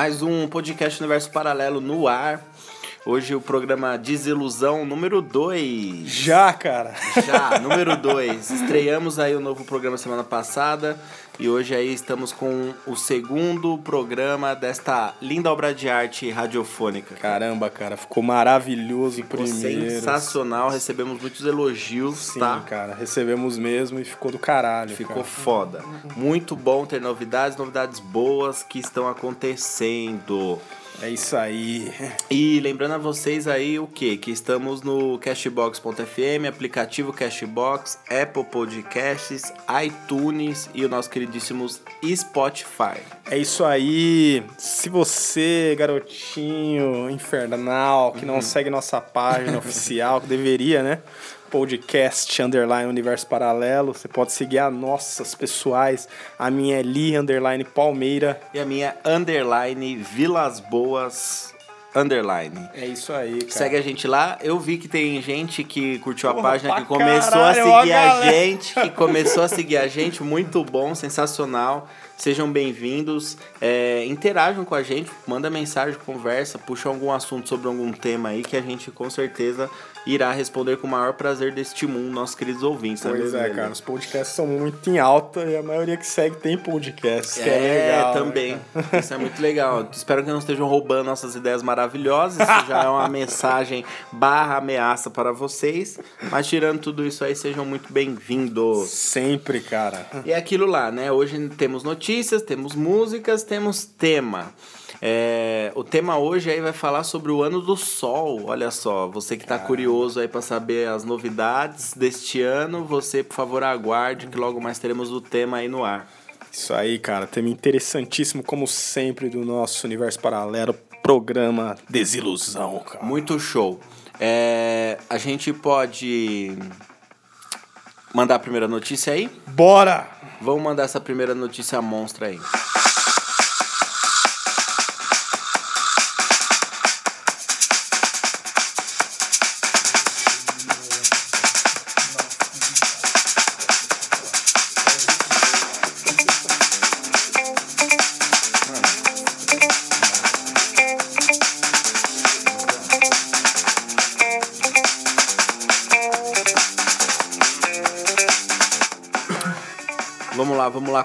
Mais um podcast Universo Paralelo no ar. Hoje o programa Desilusão número 2. Já, cara. Já, número 2. Estreamos aí o novo programa semana passada e hoje aí estamos com o segundo programa desta linda obra de arte radiofônica. Caramba, cara, ficou maravilhoso ficou primeiro. sensacional, recebemos muitos elogios, Sim, tá? cara, recebemos mesmo e ficou do caralho. Ficou cara. foda. Muito bom ter novidades, novidades boas que estão acontecendo. É isso aí. E lembrando a vocês aí o que? Que estamos no Cashbox.fm, aplicativo Cashbox, Apple Podcasts, iTunes e o nosso queridíssimo Spotify. É isso aí. Se você, garotinho infernal, que não segue nossa página oficial, que deveria, né? Podcast Underline Universo Paralelo. Você pode seguir as nossas pessoais. A minha é Li Underline Palmeira. E a minha underline Vilas Boas underline. É isso aí, cara. Segue a gente lá. Eu vi que tem gente que curtiu a Porra, página, pra que começou caralho, a seguir a galera. gente, que começou a seguir a gente. Muito bom, sensacional. Sejam bem-vindos. É, interajam com a gente, manda mensagem, conversa, puxa algum assunto sobre algum tema aí que a gente com certeza irá responder com o maior prazer deste mundo, nossos queridos ouvintes. não Pois é, Lelê? cara, os podcasts são muito em alta e a maioria que segue tem podcast, é, É, legal. né, também. Isso é muito legal. Espero que não estejam roubando nossas ideias maravilhosas. Isso já é uma mensagem barra ameaça para vocês. Mas tirando tudo isso aí, sejam muito bem-vindos. Sempre, cara. E é aquilo lá, né? Hoje temos notícias, temos músicas, temos tema. É, o tema hoje aí vai falar sobre o ano do sol. Olha só, você que tá curioso aí para saber as novidades deste ano, você, por favor, aguarde que logo mais teremos o tema aí no ar. Isso aí, cara. Tema interessantíssimo, como sempre, do nosso Universo Paralelo, programa Desilusão, cara. Muito show. É, a gente pode mandar a primeira notícia aí? Bora! Vamos mandar essa primeira notícia monstra aí.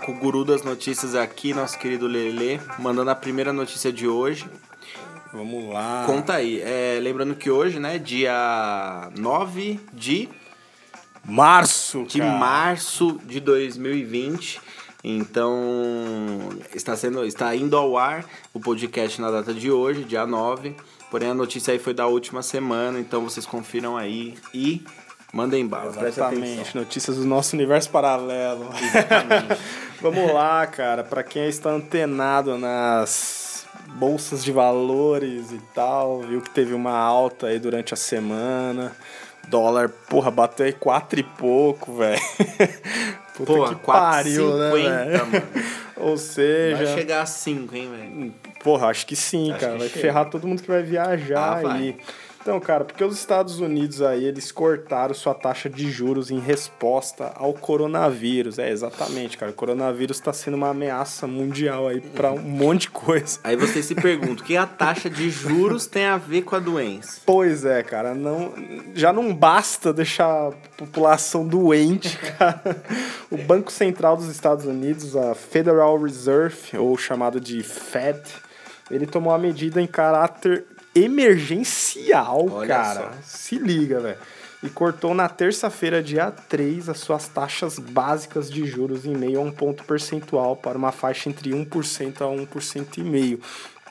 Com o guru das notícias aqui, nosso querido Lele, mandando a primeira notícia de hoje. Vamos lá. Conta aí. É, lembrando que hoje, né, dia 9 de, Março, de cara. março de 2020. Então, está sendo está indo ao ar o podcast na data de hoje, dia 9. Porém, a notícia aí foi da última semana, então vocês confiram aí e mandem bala. Exatamente, notícias do nosso universo paralelo. Vamos lá, cara, pra quem está antenado nas bolsas de valores e tal, viu que teve uma alta aí durante a semana. Dólar, porra, bateu aí quatro e pouco, velho. Puta Pô, que pariu, né, 4,50, velho? mano. Ou seja, Vai chegar a 5, hein, velho? Porra, acho que sim, Acho cara. que vai chega. ferrar todo mundo que vai viajar Ah, vai. Então, cara, porque os Estados Unidos aí, eles cortaram sua taxa de juros em resposta ao coronavírus. É, exatamente, cara. O coronavírus tá sendo uma ameaça mundial aí pra um monte de coisa. Aí você se pergunta, o que a taxa de juros tem a ver com a doença? Pois é, cara, não, já não basta deixar a população doente, cara. O Banco Central dos Estados Unidos, a Federal Reserve, ou chamado de Fed, ele tomou a medida em caráter emergencial, Olha cara. só. Se liga, velho. E cortou na terça-feira, dia 3, as suas taxas básicas de juros em meio a um ponto percentual para uma faixa entre 1% a 1,5%.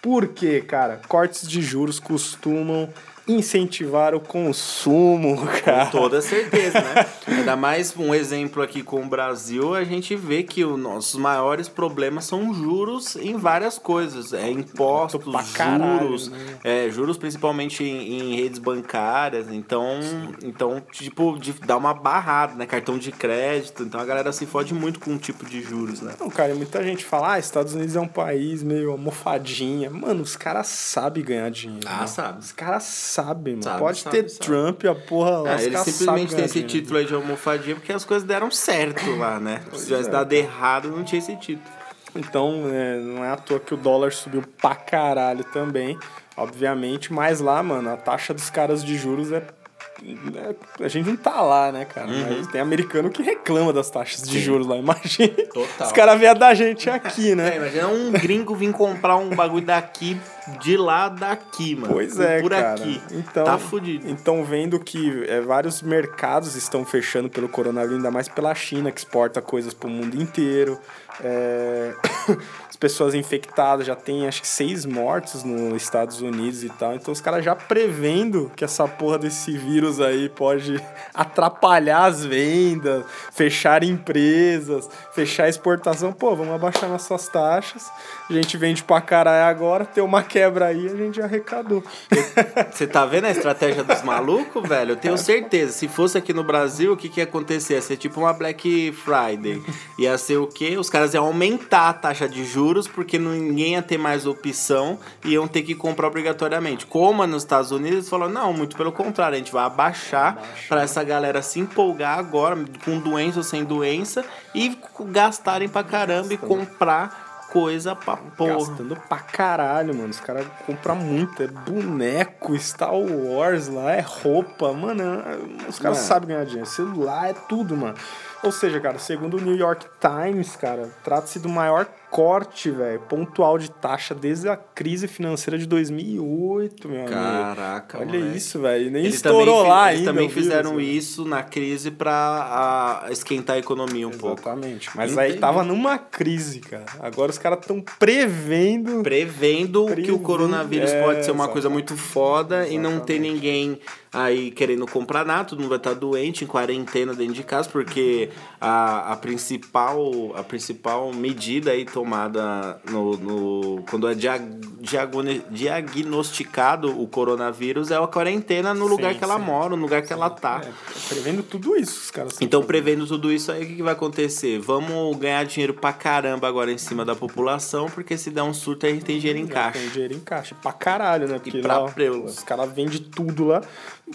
Por quê, cara? Cortes de juros costumam incentivar o consumo, cara. Com toda certeza, né? Ainda mais um exemplo aqui com o Brasil, a gente vê que os nossos maiores problemas são juros em várias coisas. É impostos, Pra caralho, juros, né? é, juros principalmente em, em redes bancárias. Então, então, tipo, de dar uma barrada, né? Cartão de crédito. Então a galera se fode muito com um tipo de juros, né? Não, cara, muita gente fala, ah, Estados Unidos é um país meio almofadinha. Mano, os caras sabem ganhar dinheiro. Ah, né? sabe. Os caras sabem, mano. Sabe, Pode sabe, ter sabe. Trump a porra lá. Ah, caras simplesmente ganhar esse título aí de almofadinha porque as coisas deram certo lá, né? Se tivesse é, dado errado, não tinha esse título. Então, é, não é à toa que o dólar subiu pra caralho também, obviamente. Mas lá, mano, a taxa dos caras de juros é a gente não tá lá, né, cara? Uhum. Mas tem americano que reclama das taxas de Sim. juros lá. Imagina. Total. Os caras vêm da gente aqui, né? É, imagina um gringo vir comprar um bagulho daqui, de lá daqui, mano. Pois é, Por cara. aqui. Então, tá fudido. Então, vendo que é, vários mercados estão fechando pelo coronavírus, ainda mais pela China, que exporta coisas pro mundo inteiro. É... As pessoas infectadas já tem acho que seis mortos nos Estados Unidos e tal. Então os caras já prevendo que essa porra desse vírus aí pode atrapalhar as vendas, fechar empresas, fechar exportação. Pô, vamos abaixar nossas taxas. A gente vende pra caralho agora, tem uma quebra aí, a gente arrecadou. Você tá vendo a estratégia dos malucos, velho? Eu tenho certeza. Se fosse aqui no Brasil, o que, que ia acontecer? Ia ser tipo uma Black Friday. Ia ser o quê? Os caras iam aumentar a taxa de juros porque ninguém ia ter mais opção e iam ter que comprar obrigatoriamente. Como nos Estados Unidos, eles falaram, não, muito pelo contrário, a gente vai abaixar para essa galera se empolgar agora, com doença ou sem doença, e gastarem pra caramba e comprar coisa pra porra. Gastando pra caralho, mano. Os caras compram muito. É boneco, Star Wars lá, é roupa. Mano, é, os caras sabem ganhar dinheiro. Celular, é tudo, mano. Ou seja, cara, segundo o New York Times, cara, trata-se do maior corte, velho, pontual de taxa desde a crise financeira de 2008, meu Caraca, amigo. Caraca, Olha moleque. isso, velho. Nem eles estourou lá eles ainda. Eles também fizeram isso na crise pra a, esquentar a economia um Exatamente. pouco. Exatamente. Mas Entendi. aí tava numa crise, cara. Agora os caras estão prevendo... prevendo... Prevendo que o coronavírus é, pode ser uma exatamente. coisa muito foda exatamente. e não ter ninguém aí querendo comprar nada, todo mundo vai estar doente, em quarentena dentro de casa, porque a, a, principal, a principal medida aí tomada no, no quando é diag, diagnosticado o coronavírus é a quarentena no sim, lugar que ela mora, no lugar que ela tá. É, prevendo tudo isso, os caras. Então, prevendo tudo isso aí, o que, que vai acontecer? Vamos ganhar dinheiro pra caramba agora em cima da população, porque se der um surto, a gente tem dinheiro em caixa. Tem dinheiro em caixa. Pra caralho, né? Porque e pra lá, os caras vendem tudo lá.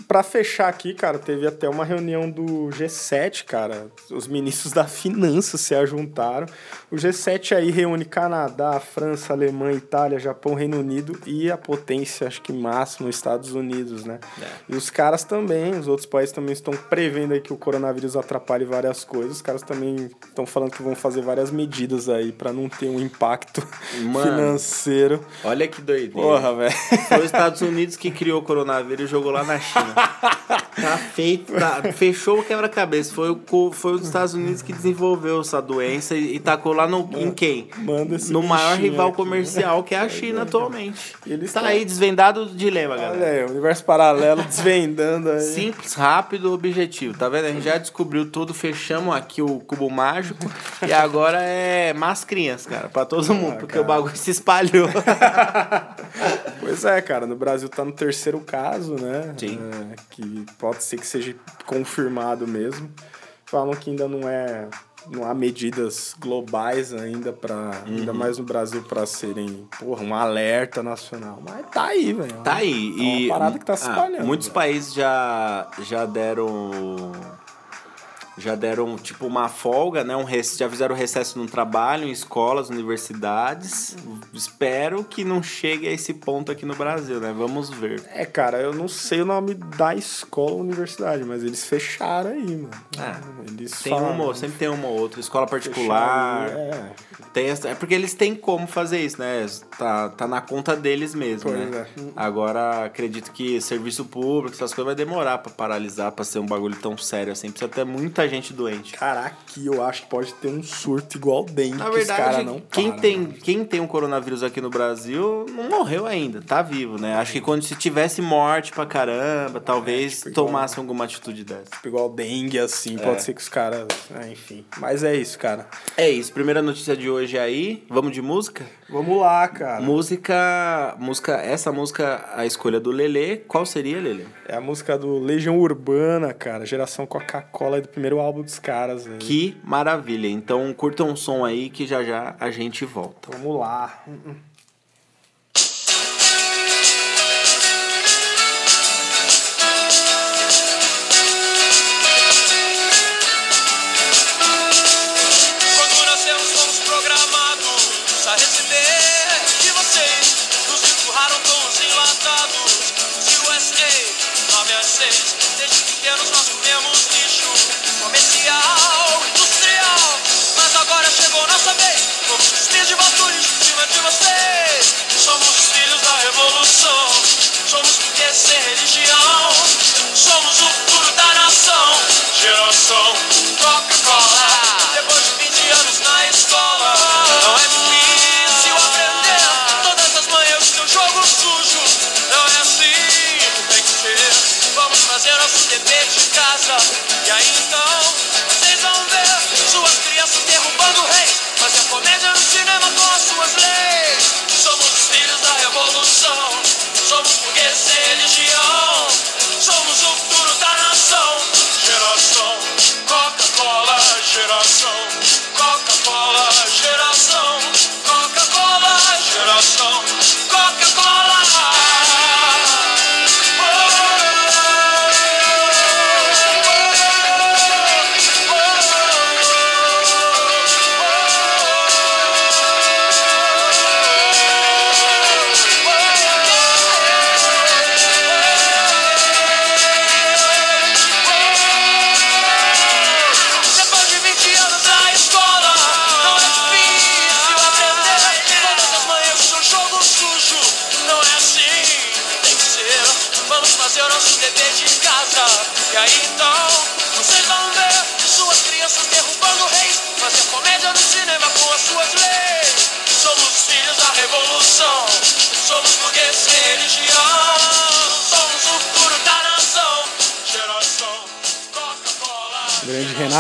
Pra fechar aqui, cara, teve até uma reunião do G7, cara. Os ministros da finanças se ajuntaram. O G7 aí reúne Canadá, França, Alemanha, Itália, Japão, Reino Unido e a potência, acho que máxima, Estados Unidos, né? É. E os caras também, os outros países também estão prevendo aí que o coronavírus atrapalhe várias coisas. Os caras também estão falando que vão fazer várias medidas aí para não ter um impacto Mano, financeiro. Olha que doideira. Porra, velho. Foi os Estados Unidos que criou o coronavírus e jogou lá na China. Tá feito, tá, fechou o quebra-cabeça. Foi, o, foi os Estados Unidos que desenvolveu essa doença e, e tacou lá no, em quem? Manda esse no maior rival aqui. comercial que é a China atualmente. Ele está aí desvendado o dilema, galera. Olha aí, universo paralelo desvendando aí. Simples, rápido, objetivo. Tá vendo? A gente já descobriu tudo, fechamos aqui o cubo mágico e agora é mascrinhas, cara, pra todo mundo, ah, porque cara. o bagulho se espalhou. pois é, cara, no Brasil tá no terceiro caso, né? Sim. Que pode ser que seja confirmado mesmo. Falam que ainda não é não há medidas globais ainda para uhum. ainda mais no Brasil para serem porra, um alerta nacional mas tá aí velho tá aí é uma e parada que tá se ah, espalhando muitos véio. países já já deram já deram tipo uma folga, né? Um já fizeram recesso no trabalho, em escolas, universidades. Espero que não chegue a esse ponto aqui no Brasil, né? Vamos ver. É, cara, eu não sei o nome da escola ou universidade, mas eles fecharam aí, mano. É, eles tem falaram, uma, sempre tem uma ou outra. Escola particular. é. Tem essa, é porque eles têm como fazer isso, né? Tá, tá na conta deles mesmo, pois né? É. Agora, acredito que serviço público, essas coisas vai demorar para paralisar, para ser um bagulho tão sério assim. Precisa ter muita gente doente. Caraca, eu acho que pode ter um surto igual dengue. Na verdade, não quem, tem, quem tem um coronavírus aqui no Brasil não morreu ainda, tá vivo, né? Acho que quando se tivesse morte pra caramba, talvez é, tipo tomasse igual, alguma atitude dessa. Tipo igual dengue, assim, é. pode ser que os caras. É, enfim. Mas é isso, cara. É isso. Primeira notícia de hoje aí. Vamos de música? Vamos lá, cara. Música. música essa música, a escolha do Lelê. Qual seria, Lelê? É a música do Legião Urbana, cara. Geração Coca-Cola do primeiro álbum dos caras. Aí. Que maravilha. Então curta um som aí que já já a gente volta. Vamos lá. Quando nascemos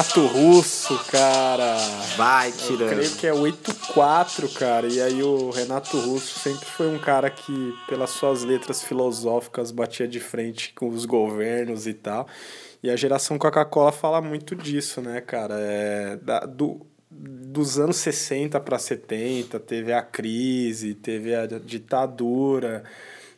Renato Russo, cara. Vai Eu tirando. creio que é 8-4, cara. E aí o Renato Russo sempre foi um cara que, pelas suas letras filosóficas, batia de frente com os governos e tal. E a geração Coca-Cola fala muito disso, né, cara? É, da- do, dos anos 60 para 70, teve a crise, teve a ditadura.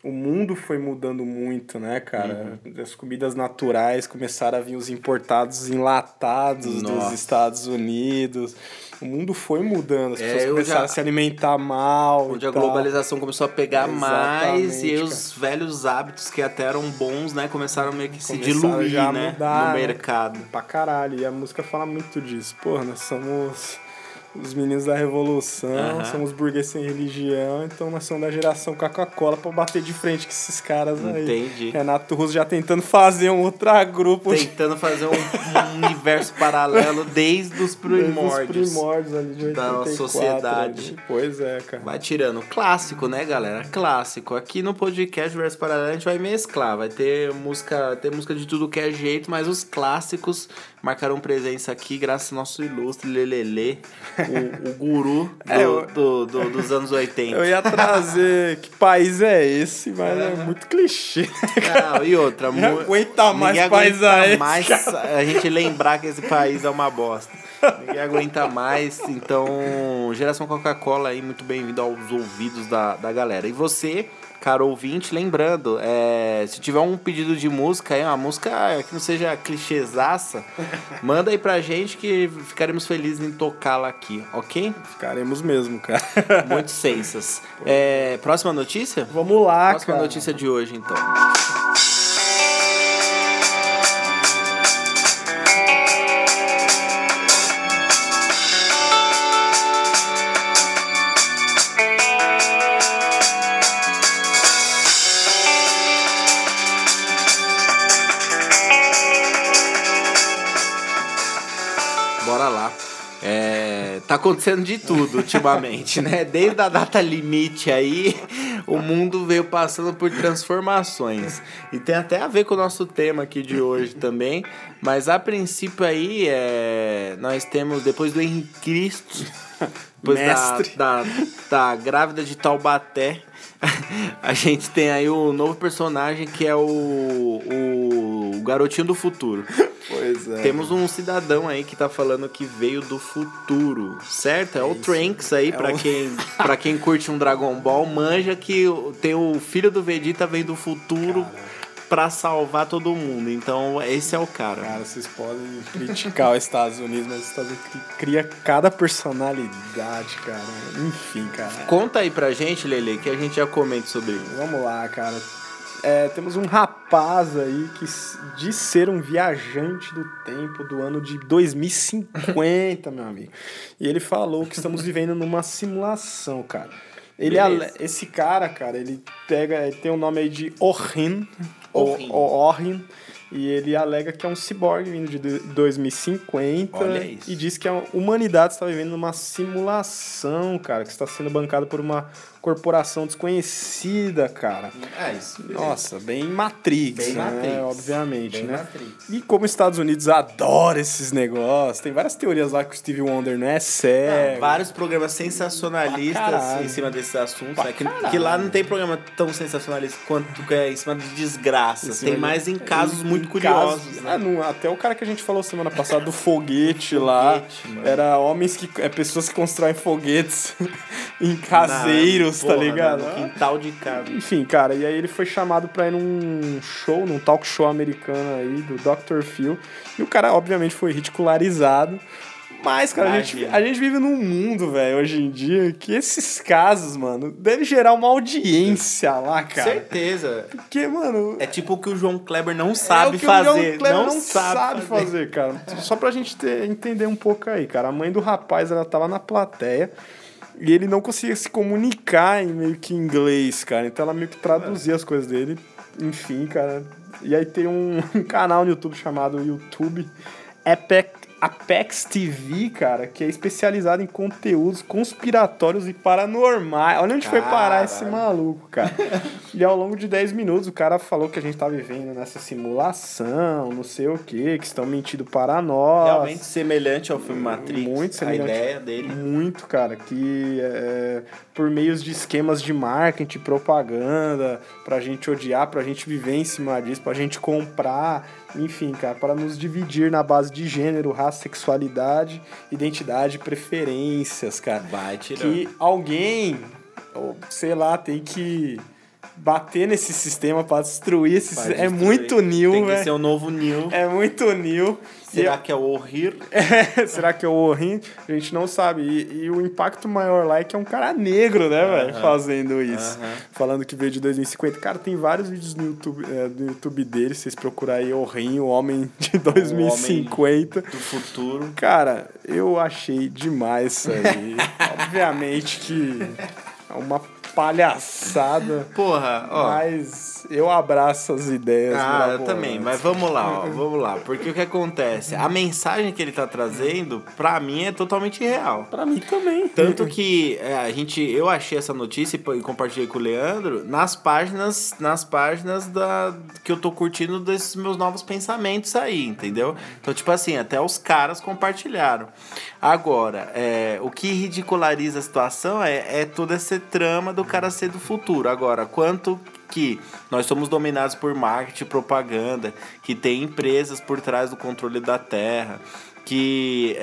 O mundo foi mudando muito, né, cara? As comidas naturais começaram a vir os importados enlatados Nossa. dos Estados Unidos. O mundo foi mudando, as É, pessoas começaram já- a se alimentar mal. Onde a tal. globalização começou a pegar mais e os velhos hábitos que até eram bons, né, começaram meio que se Começaram diluir, já a né, mudar, no né? mercado. Pra caralho. E a música fala muito disso. Pô, nós somos os meninos da revolução, Aham. somos burgueses sem religião, então nós somos da geração Coca-Cola pra bater de frente com esses caras aí. Entendi. Renato Russo já tentando fazer um outro grupo Tentando fazer um, um universo paralelo desde os desde os primórdios. primórdios ali de 84. da nossa sociedade. ali. Pois é, cara. Vai tirando. Clássico, né, galera? Clássico. Aqui no podcast Verso Paralelo a gente vai mesclar. Vai ter música, ter música de tudo que é jeito, mas os clássicos marcaram presença aqui graças ao nosso ilustre Lelele, o, o guru do, É, eu- do- do- dos anos 80. Eu ia trazer que país é esse, mas é muito clichê. Não, e outra, mu- aguenta mais ninguém país aguenta esse, mais a gente lembrar que esse país é uma bosta. Ninguém aguenta mais, então, geração Coca-Cola aí, muito bem-vindo aos ouvidos da, da galera. E você, caro ouvinte, lembrando, é, se tiver um pedido de música aí, uma música que não seja clichêsaça, manda aí pra gente que ficaremos felizes em tocá-la aqui, ok? Ficaremos mesmo, cara. Muito sensas. É, próxima notícia? Vamos lá, Próxima cara. notícia de hoje, então. Tá acontecendo de tudo ultimamente, né? Desde a data limite aí, o mundo veio passando por transformações. E tem até a ver com o nosso tema aqui de hoje também. Mas a princípio aí, é, nós temos, depois do Henrique Cristo, depois da, Mestre. da, da grávida de Taubaté, a gente tem aí o novo personagem que é o, o garotinho do futuro. Pois é. Temos um cidadão aí que tá falando que veio do futuro, certo? É o Trunks aí, pra, o- quem, pra quem curte um Dragon Ball, manja que o- tem o filho do Vegeta vem do futuro pra salvar todo mundo. Então, esse é o cara. Cara, vocês podem criticar os Estados Unidos, mas os Estados Unidos cri- cria cada personalidade, cara. Enfim, cara. Conta aí pra gente, Lele, que a gente já comenta sobre isso. Vamos lá, cara. É, temos um rapaz aí que diz ser um viajante do tempo do ano de 2050, meu amigo. E ele falou que estamos vivendo numa simulação, cara. Ele Beleza. esse cara, cara, ele pega, ele tem o nome aí de Orin, Orin, e ele alega que é um ciborgue vindo de do- 2050 Olha isso. e diz que a humanidade está vivendo numa simulação, cara, que está sendo bancada por uma corporação desconhecida, cara. É isso. Nossa, bem Matrix, Bem né? Matrix. Obviamente, Bem né? Matrix. E como os Estados Unidos adora esses negócios, tem várias teorias lá que o Steve Wonder não é cego. Ah, vários programas sensacionalistas em cima desses assuntos. Né? Que, que lá não tem programa tão sensacionalista quanto que é em cima de desgraças. Cima Tem de- mais em casos em- muito em curiosos. casos- né? Ah, não, até o cara que a gente falou semana passada do foguete lá. Foguete. Era homens que. É pessoas que constroem foguetes em caseiros, Na- tá porra, ligado? No quintal de casa. Enfim, cara, e aí ele foi chamado pra ir num show, num talk show americano aí, do Dr. Phil. E o cara, obviamente, foi ridicularizado. Mas, cara, a gente, a gente vive num mundo, velho, hoje em dia, que esses casos, mano, deve gerar uma audiência lá, cara. Certeza. Porque, mano. É tipo o que o João Kleber não é sabe o que o fazer. Kleber não, não sabe, fazer. cara. Só pra gente ter- entender um pouco aí, cara. A mãe do rapaz, ela tava na plateia e ele não conseguia se comunicar em meio que inglês, cara. Então ela meio que traduzia as coisas dele. Enfim, cara. E aí tem um, canal no YouTube chamado YouTube Apex, Apex TV, cara, que é especializado em conteúdos conspiratórios e paranormais. Olha onde foi parar esse maluco, cara. E ao longo de 10 minutos o cara falou que a gente tá vivendo nessa simulação, não sei o que, que estão mentindo para nós. Realmente semelhante ao filme Matrix. Muito semelhante. A ideia dele. Muito, cara, que é, por meios de esquemas de marketing, propaganda, pra gente odiar, pra gente viver em cima disso, pra gente comprar, enfim, cara, para nos dividir na base de gênero, raça, sexualidade, identidade, preferências, cara. Vai tirando. Que alguém, ou sei lá, tem que bater nesse sistema pra destruir esse sistema. É destruir. muito new, Tem que ser velho. o novo New. É muito new. Será que é o Horrir? é, será que é o Orin? A gente não sabe. E, e o impacto maior lá é que é um cara negro, né, velho? Fazendo isso. Falando que veio de 2050. Cara, tem vários vídeos no YouTube, é, no YouTube dele. Vocês procurarem aí Orin, o homem de 2050. Do futuro. Cara, eu achei demais isso aí. Obviamente que é uma palhaçada. Porra, ó. Mas eu abraço as ideias. Ah, eu também, mas vamos lá, ó, vamos lá. Porque o que acontece? A mensagem que ele tá trazendo, pra mim, é totalmente real. Pra mim também. Tanto que é, a gente, eu achei essa notícia e e compartilhei com o Leandro nas páginas, nas páginas da que eu tô curtindo desses meus novos pensamentos aí, entendeu? Então, tipo assim, até os caras compartilharam. Agora, é, o que ridiculariza a situação é, é toda essa trama do cara ser do futuro. Agora, quanto que nós somos dominados por marketing e propaganda, que tem empresas por trás do controle da terra, que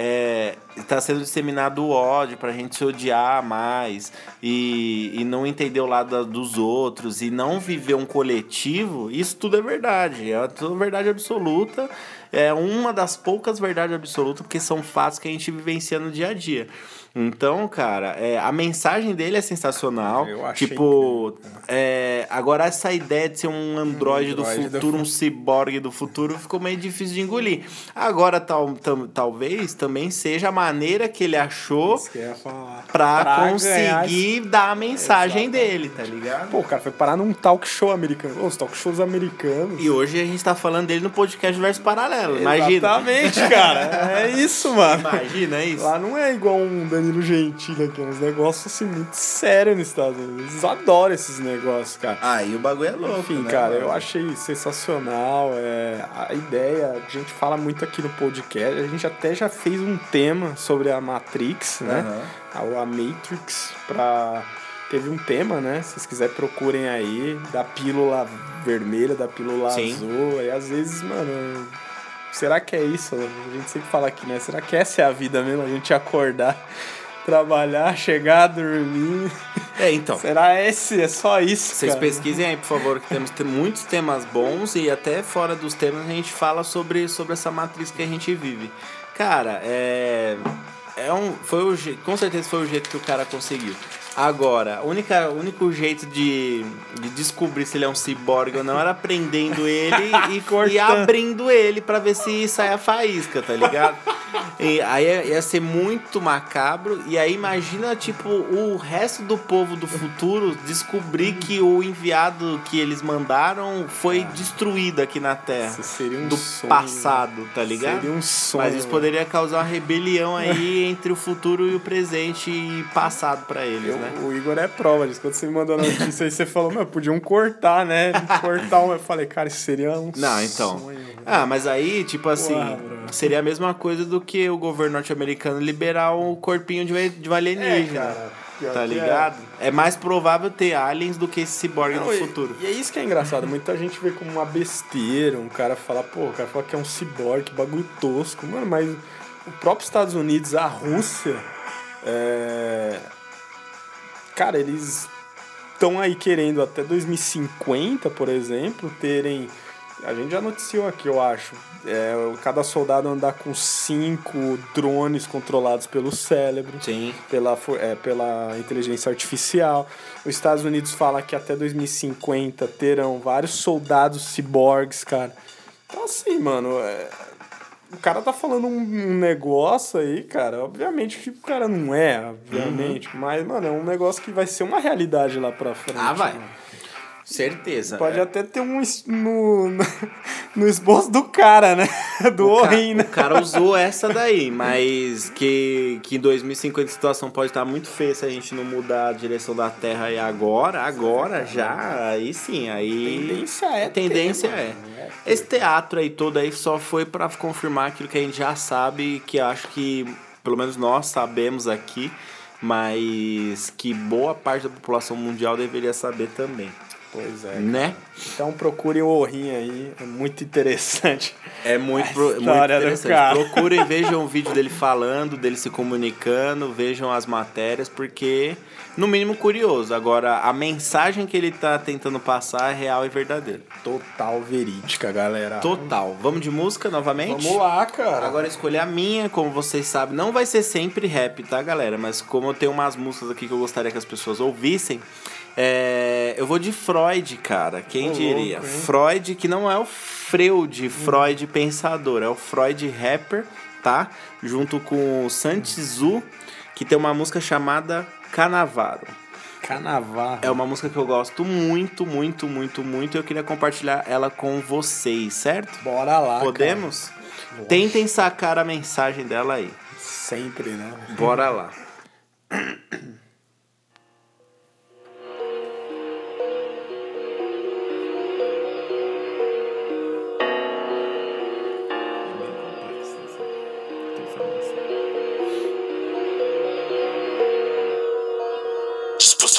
está sendo disseminado o ódio para a gente se odiar mais e, e não entender o lado dos outros e não viver um coletivo, isso tudo é verdade, é tudo verdade absoluta, é uma das poucas verdades absolutas, porque são fatos que a gente vivencia no dia a dia. Então, cara, é, a mensagem dele é sensacional. Eu achei tipo, é, agora essa ideia de ser um androide do androide do futuro, um ciborgue do futuro, ficou meio difícil de engolir. Agora, tal, tam- talvez também seja a maneira que ele achou que pra, Pra ganhar conseguir dar a mensagem dele, tá ligado? Pô, o cara foi parar num talk show americano. Os talk shows americanos. E hoje a gente tá falando dele no podcast Verso Paralelo. Imagina. Exatamente, cara. É isso, mano. Imagina isso. Lá não é igual um Danilo Gentili aqui, é uns negócios assim muito sérios nos Estados Unidos. Eles adoram esses negócios, cara. Aí o bagulho é louco. Enfim, né, cara, mano? eu achei sensacional. É, a ideia, a gente fala muito aqui no podcast. A gente até já fez um tema sobre a Matrix, né? A, a Matrix, pra. Teve um tema, né? Se vocês quiserem, procurem aí. Da pílula vermelha, da pílula Sim. azul. E às vezes, mano. Será que é isso? A gente sempre fala aqui, né? Será que essa é a vida mesmo? A gente acordar, trabalhar, chegar, dormir. É, então. Será esse? É só isso, Vocês cara? pesquisem aí, por favor, que temos tem muitos temas bons e até fora dos temas a gente fala sobre, sobre essa matriz que a gente vive. Cara, é. É um, foi o, com certeza foi o jeito que o cara conseguiu. Agora, o única, único jeito de, de descobrir se ele é um ciborgue ou não era prendendo ele e, e abrindo ele pra ver se sai a faísca, tá ligado? E aí ia ser muito macabro. E aí imagina, tipo, o resto do povo do futuro descobrir que o enviado que eles mandaram foi destruído aqui na Terra. Isso seria um do sonho. passado, tá ligado? Seria um sonho. Mas isso poderia causar uma rebelião aí entre o futuro e o presente e passado pra eles, Eu- né? O Igor é prova disso. Quando você me mandou a notícia aí, você falou, meu, podiam cortar, né? Cortar um. Eu falei, cara, isso seria um Não, então. sonho. Ah, mas aí, tipo assim, bro. seria a mesma coisa do que o governo norte-americano liberar o corpinho de, de um alienígena. É, cara, tá que ligado? É. mais provável ter aliens do que esse ciborgue no futuro. E é isso que é engraçado. Muita gente vê como uma besteira. Um cara fala, pô, o cara fala que é um ciborgue, que bagulho tosco. Mano, mas o próprio Estados Unidos, a Rússia, é... cara, eles estão aí querendo até 2050, por exemplo, terem. A gente já noticiou aqui, eu acho. É, cada soldado andar com cinco drones controlados pelo cérebro Sim. pela, é, pela inteligência artificial. Os Estados Unidos fala que até 2050 terão vários soldados ciborgues, cara. Então, assim, mano, é, o cara tá falando um, negócio aí, cara. Obviamente que o cara não é, obviamente. Mas, mano, é um negócio que vai ser uma realidade lá pra frente. Ah, vai. mano. Certeza. Pode É. até ter um no, no esboço do cara, né? Do Orin, né? O cara usou essa daí, mas que, que em 2050 a situação pode estar muito feia se a gente não mudar a direção da Terra aí agora, agora já, aí sim, aí... Tendência é ter, Tendência mano. é. Esse teatro aí todo aí só foi pra confirmar aquilo que a gente já sabe, que acho que pelo menos nós sabemos aqui, mas que boa parte da população mundial deveria saber também, Pois é. né? Então procurem o Orin aí, é muito interessante. É muito, pro- muito interessante. cara. Procurem, vejam o vídeo dele falando, dele se comunicando, vejam as matérias, porque, no mínimo, curioso. Agora, a mensagem que ele tá tentando passar é real e verdadeira. Total verídica, galera. Total. Vamos de música novamente? Vamos lá, cara. Agora escolher a minha, como vocês sabem, não vai ser sempre rap, tá, galera? Mas como eu tenho umas músicas aqui que eu gostaria que as pessoas ouvissem, é, eu vou de Freud, cara. Quem Ô, diria? Freud, que não é o Freud, Freud pensador, é o Freud rapper, tá? Junto com o Santizu, que tem uma música chamada Canavaro. Canavarro. É uma música que eu gosto muito, muito, muito, muito. E eu queria compartilhar ela com vocês, certo? Bora lá, Podemos? Tentem sacar a mensagem dela aí. Sempre, né? Bora lá.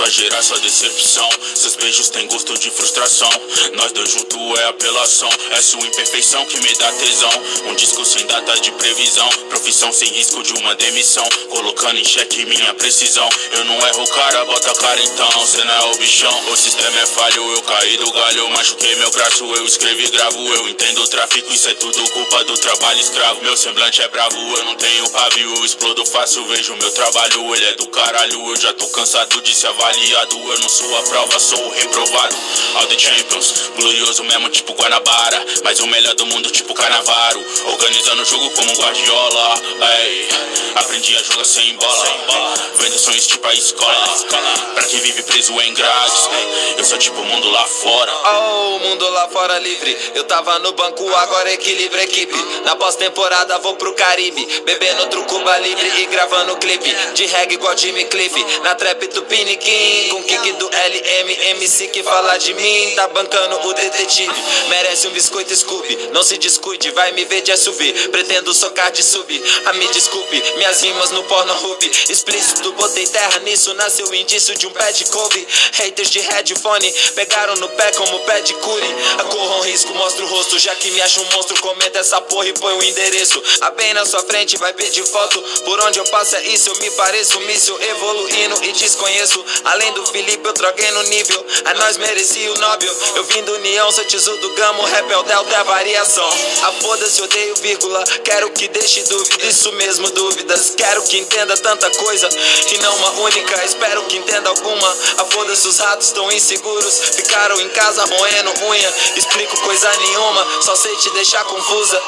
Disposto a gerar sua decepção. Seus beijos têm gosto de frustração. Nós dois juntos é apelação. É sua imperfeição que me dá tesão. Um disco sem data de previsão. Profissão sem risco de uma demissão. Colocando em xeque minha precisão. Eu não erro, cara, bota a cara então. Cê não é o bichão. O sistema é falho, eu caí do galho. Machuquei meu braço, eu escrevo e gravo. Eu entendo o tráfico, isso é tudo culpa do trabalho escravo. Meu semblante é bravo, eu não tenho pavio. Eu explodo fácil, vejo meu trabalho. Ele é do caralho, eu já tô cansado de ser avaliado. Eu não sou a prova, sou o reprovado. All the Champions, glorioso mesmo, tipo Guanabara. Mas o melhor do mundo, tipo Canavaro. Organizando o jogo como Guardiola. Ei, aprendi a jogar sem bola. Vendo sonhos tipo a escola. Pra quem vive preso em grades. Eu sou tipo o mundo lá fora. Oh, mundo lá fora livre. Eu tava no banco, agora equilibra equipe. Na pós-temporada vou pro Caribe. Bebendo outro Cuba livre e gravando clipe. De reggae igual Jimmy Cliff. Na trap Tupiniquim. Com kick do LM. MC que fala de mim. Tá bancando o detetive. Merece um biscoito Scooby. Não se descuide, vai me ver de SUV. Pretendo socar de sub. Ah, me desculpe, minhas rimas no porno Ruby. Explícito botei terra nisso, nasceu indício de um pé de couve. Haters de headphone pegaram no pé como pé de curi. Corram risco, mostra o rosto, já que me acha um monstro, comenta essa porra e põe o endereço. A bem na sua frente vai pedir foto. Por onde eu passo é isso, eu me pareço míssil evoluindo e desconheço. Além do Felipe, eu troquei no nível. A nós merecia o Nobel. Eu vim do União, sou tiso do Gamo, rap é o Delta, é a variação. A foda-se, odeio vírgula. Quero que deixe dúvida, isso mesmo, dúvidas. Quero que entenda tanta coisa e não uma única. Espero que entenda alguma. A foda-se, os ratos estão inseguros. Ficaram em casa roendo unha. Explico coisa nenhuma, só sei te deixar confusa.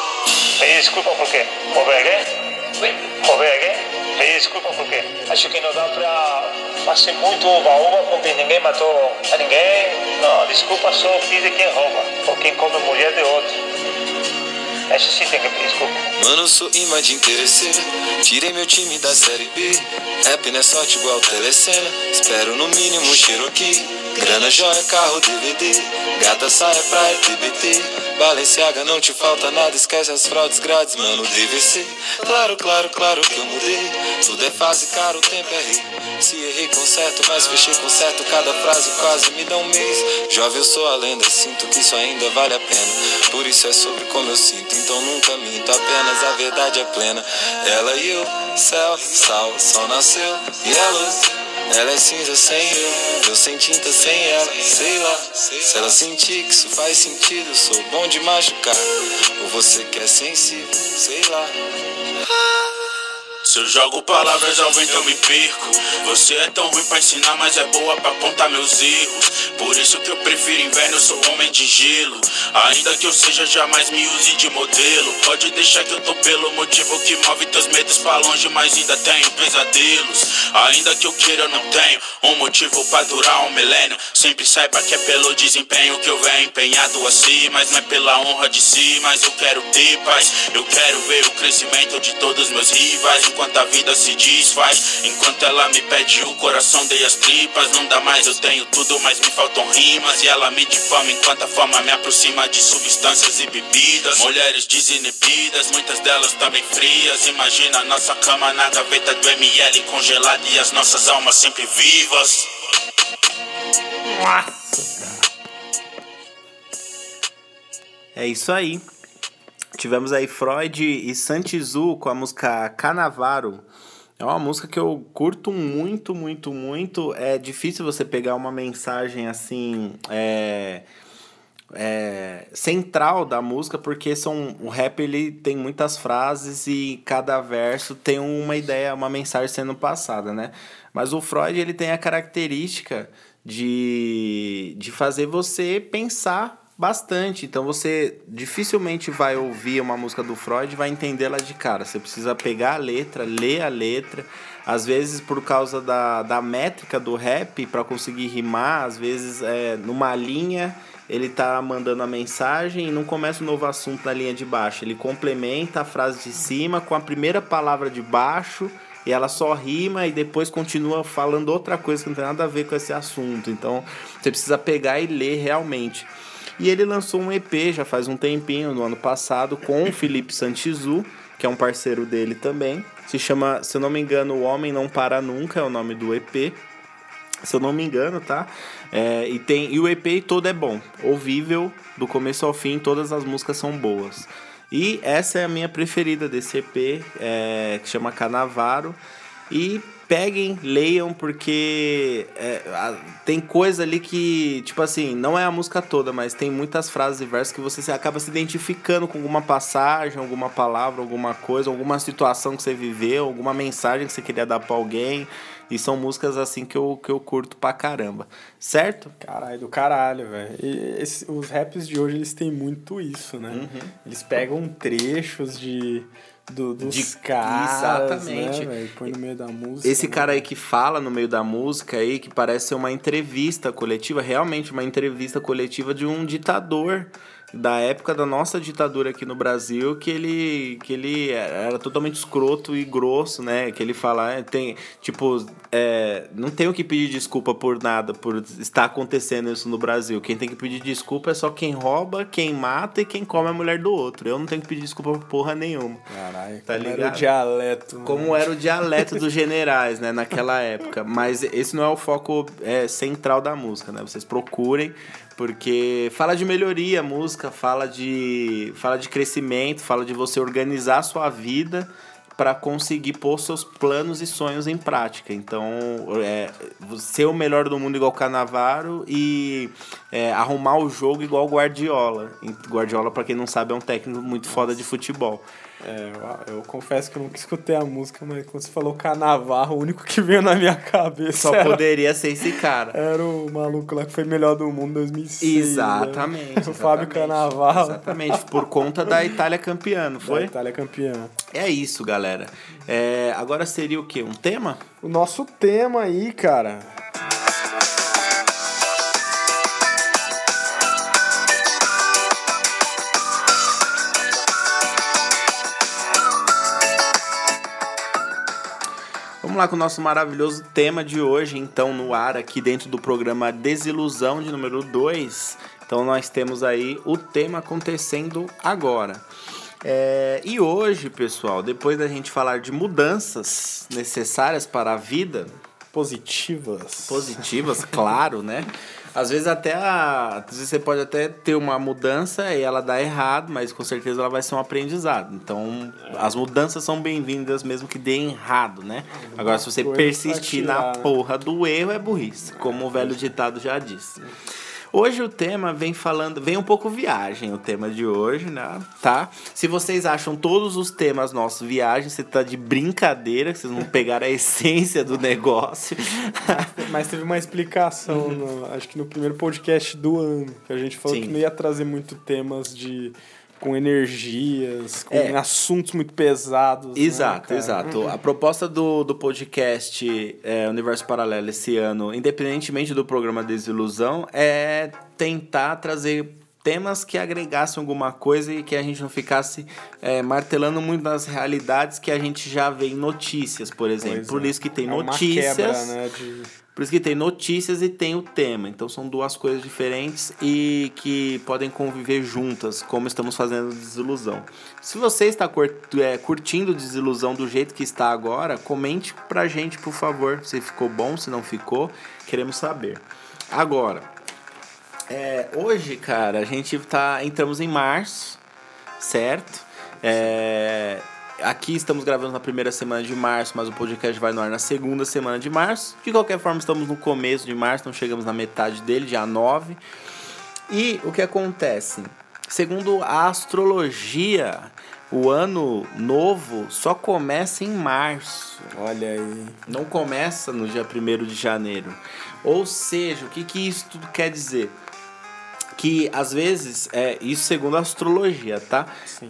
Desculpa por quê? Por ver quê? Por ver quê? Pedir desculpa por quê? Acho que não dá pra fazer muito uva-uva porque ninguém matou a ninguém. Não, desculpa só pede quem rouba ou quem come mulher de outro. Essa sim tem que pedir desculpa. Mano, sou imã de interesseiro. Tirei meu time da série B. Rap não é sorte igual telecena. Espero no mínimo um Cherokee. Grana, joia, carro, DVD. Gata, saia, praia, TBT. Balenciaga, não te falta nada. Esquece as fraudes grátis, mano. DVC. Claro, claro, claro que eu mudei. Tudo é fase, cara, o tempo é rei. Se errei com certo, mas fechei com certo. Cada frase quase me dá um mês. Jovem, eu sou a lenda. Sinto que isso ainda vale a pena. Por isso é sobre como eu sinto. Então nunca minto, apenas a verdade é plena. Ela e eu, céu, sal, sol nasceu. E a luz. Ela é cinza sem eu, eu sem tinta sem ela, sei lá. Se ela sentir que isso faz sentido, eu sou bom de machucar. Ou você que é sensível, sei lá. Se eu jogo palavras ao vento eu me perco. Você é tão ruim pra ensinar, mas é boa pra apontar meus erros. Por isso que eu prefiro inverno, eu sou homem de gelo. Ainda que eu seja, jamais me use de modelo. Pode deixar que eu tô pelo motivo que move teus medos pra longe Mas ainda tenho pesadelos. Ainda que eu queira, eu não tenho um motivo pra durar um milênio. Sempre saiba que é pelo desempenho que eu venho empenhado assim Mas não é pela honra de si, mas eu quero ter paz. Eu quero ver o crescimento de todos meus rivais Enquanto a vida se desfaz. Enquanto ela me pede o coração, dei as tripas. Não dá mais, eu tenho tudo, mas me faltam rimas. E ela me difama enquanto a fama me aproxima de substâncias e bebidas. Mulheres desinibidas, muitas delas também frias. Imagina nossa cama na gaveta do ML congelada E as nossas almas sempre vivas. É isso aí. Tivemos aí Freud e Santizu com a música Canavaro. É uma música que eu curto muito, muito, muito. É difícil você pegar uma mensagem assim. É, é, central da música, porque são, o rap ele tem muitas frases e cada verso tem uma ideia, uma mensagem sendo passada, né? Mas o Freud ele tem a característica de, de fazer você pensar bastante. Então você dificilmente vai ouvir uma música do Freud e vai entendê-la de cara. Você precisa pegar a letra, ler a letra. Às vezes, por causa da, da métrica do rap, para conseguir rimar, às vezes é numa linha ele tá mandando a mensagem e não começa um novo assunto na linha de baixo. Ele complementa a frase de cima com a primeira palavra de baixo e ela só rima e depois continua falando outra coisa que não tem nada a ver com esse assunto. Então você precisa pegar e ler realmente. E ele lançou um EP já faz um tempinho, no ano passado, com o Felipe Santizu, que é um parceiro dele também. Se chama, se eu não me engano, O Homem Não Para Nunca é o nome do EP. Se eu não me engano, tá? É, e, tem, e o EP todo é bom. Ouvível, do começo ao fim, todas as músicas são boas. E essa é a minha preferida desse EP, é, que chama Canavaro. E peguem, leiam, porque é, a- tem coisa ali que, tipo assim, não é a música toda, mas tem muitas frases e versos que você se- acaba se identificando com alguma passagem, alguma palavra, alguma coisa, alguma situação que você viveu, alguma mensagem que você queria dar pra alguém. E são músicas assim que eu, que eu curto pra caramba. Certo? Caralho, do caralho, velho. Os raps de hoje, eles têm muito isso, né? Uhum. Eles pegam trechos de, do, dos De- caras, exatamente. né? Põe no meio da música. Esse né? cara aí que fala no meio da música aí, que parece ser uma entrevista coletiva, realmente uma entrevista coletiva de um ditador da época da nossa ditadura aqui no Brasil que ele, que ele era totalmente escroto e grosso, né? Que ele fala, é, tem, tipo, é, não tenho que pedir desculpa por nada, por estar acontecendo isso no Brasil. Quem tem que pedir desculpa é só quem rouba, quem mata e quem come a mulher do outro. Eu não tenho que pedir desculpa por porra nenhuma. Caralho, Tá como era ligado? o dialeto. né? Como era o dialeto dos generais, né, naquela época. Mas esse não é o foco é, central da música, né? Vocês procurem, porque fala de melhoria música, fala de, fala de crescimento, fala de você organizar a sua vida para conseguir pôr seus planos e sonhos em prática. Então, é, ser o melhor do mundo igual Canavaro e é, arrumar o jogo igual Guardiola. Guardiola, para quem não sabe, é um técnico muito foda de futebol. É, eu, eu confesso que eu nunca escutei a música, mas quando você falou Canavarro, o único que veio na minha cabeça Só era, poderia ser esse cara. era o maluco lá que foi melhor do mundo em 2006. Exatamente. né? O Fábio exatamente. Canavarro. Exatamente, por conta da Itália campeã, não Da foi? Itália campeã. É isso, galera. É, agora seria o quê? Um tema? O nosso tema aí, cara. Lá com o nosso maravilhoso tema de hoje, então, no ar, aqui dentro do programa Desilusão de número 2. Então, nós temos aí o tema acontecendo agora. É, e hoje, pessoal, depois da gente falar de mudanças necessárias para a vida, Positivas. positivas, claro, né? Às vezes até a, às vezes você pode até ter uma mudança e ela dá errado, mas com certeza ela vai ser um aprendizado. Então, as mudanças são bem-vindas mesmo que dê errado, né? Agora se você persistir na porra do erro é burrice, como o velho ditado já disse. Hoje o tema vem falando, vem um pouco viagem o tema de hoje, né? Tá? Se vocês acham todos os temas nossos viagem, você tá de brincadeira, que vocês não pegaram a essência do negócio. Mas teve uma explicação, no- acho que no primeiro podcast do ano, que a gente falou Sim. que não ia trazer muito temas de com energias, com É. assuntos muito pesados. né, Exato, cara? exato. A proposta do, do podcast é, Universo Paralelo esse ano, independentemente do programa Desilusão, é tentar trazer temas que agregassem alguma coisa e que a gente não ficasse é, martelando muito nas realidades que a gente já vê em notícias, por exemplo. Pois Por é. isso que tem É notícias. quebra, né, de- Por isso que tem notícias e tem o tema. Então são duas coisas diferentes e que podem conviver juntas, como estamos fazendo Desilusão. Se você está é, curtindo Desilusão do jeito que está agora, comente pra gente, por favor, se ficou bom, se não ficou. Queremos saber. Agora, é, hoje, cara, a gente tá. Entramos em março, certo? É, aqui estamos gravando na primeira semana de março, mas o podcast vai no ar na segunda semana de março. De qualquer forma, estamos no começo de março, não chegamos na metade dele, dia 9. E o que acontece? Segundo a astrologia, o ano novo só começa em março. Olha aí. Não começa no dia 1 de janeiro. Ou seja, o que, que isso tudo quer dizer? Que às vezes, é isso segundo a astrologia, tá?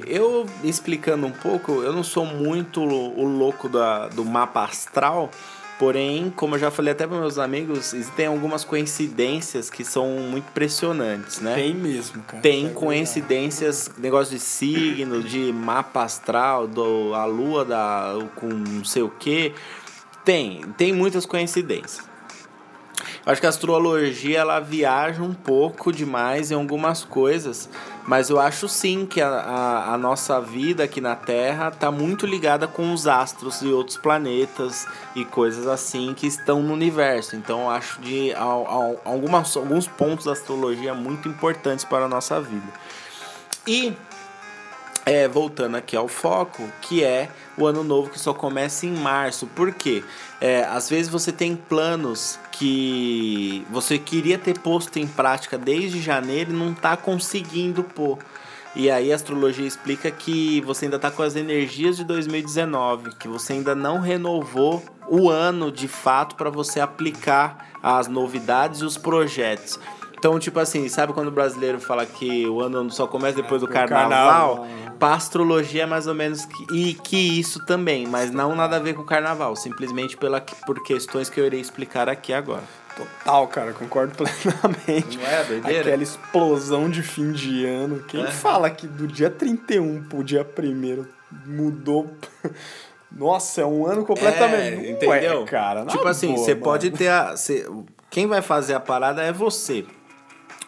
Eu explicando um pouco, eu não sou muito o louco da, do mapa astral, porém, como eu já falei até para meus amigos, existem algumas coincidências que são muito impressionantes, né? Tem mesmo, cara. Tem É coincidências, negócio de signo, de mapa astral, do, a lua da, com não sei o que. Tem, tem muitas coincidências. Acho que a astrologia ela viaja um pouco demais em algumas coisas, mas eu acho sim que a, a, a nossa vida aqui na Terra está muito ligada com os astros e outros planetas e coisas assim que estão no universo. Então eu acho de al- algumas, alguns pontos da astrologia muito importantes para a nossa vida. E é, voltando aqui ao foco, que é o ano novo que só começa em março. Por quê? É, às vezes você tem planos que você queria ter posto em prática desde janeiro e não está conseguindo pôr. E aí a astrologia explica que você ainda está com as energias de 2019, que você ainda não renovou o ano de fato para você aplicar as novidades e os projetos. Então, tipo assim, sabe quando o brasileiro fala que o ano só começa depois do do carnaval? Pra astrologia é mais ou menos que, e que isso também, mas não nada a ver com o carnaval, simplesmente pela, por questões que eu irei explicar aqui agora. Total, cara, concordo plenamente. Não é doideira? Aquela explosão de fim de ano. Quem É. fala que do dia 31 pro dia 1 mudou. Nossa, é um ano completamente. É, Não entendeu? é, cara. Tipo assim, boa, você mano. pode ter a. você- quem vai fazer a parada é você.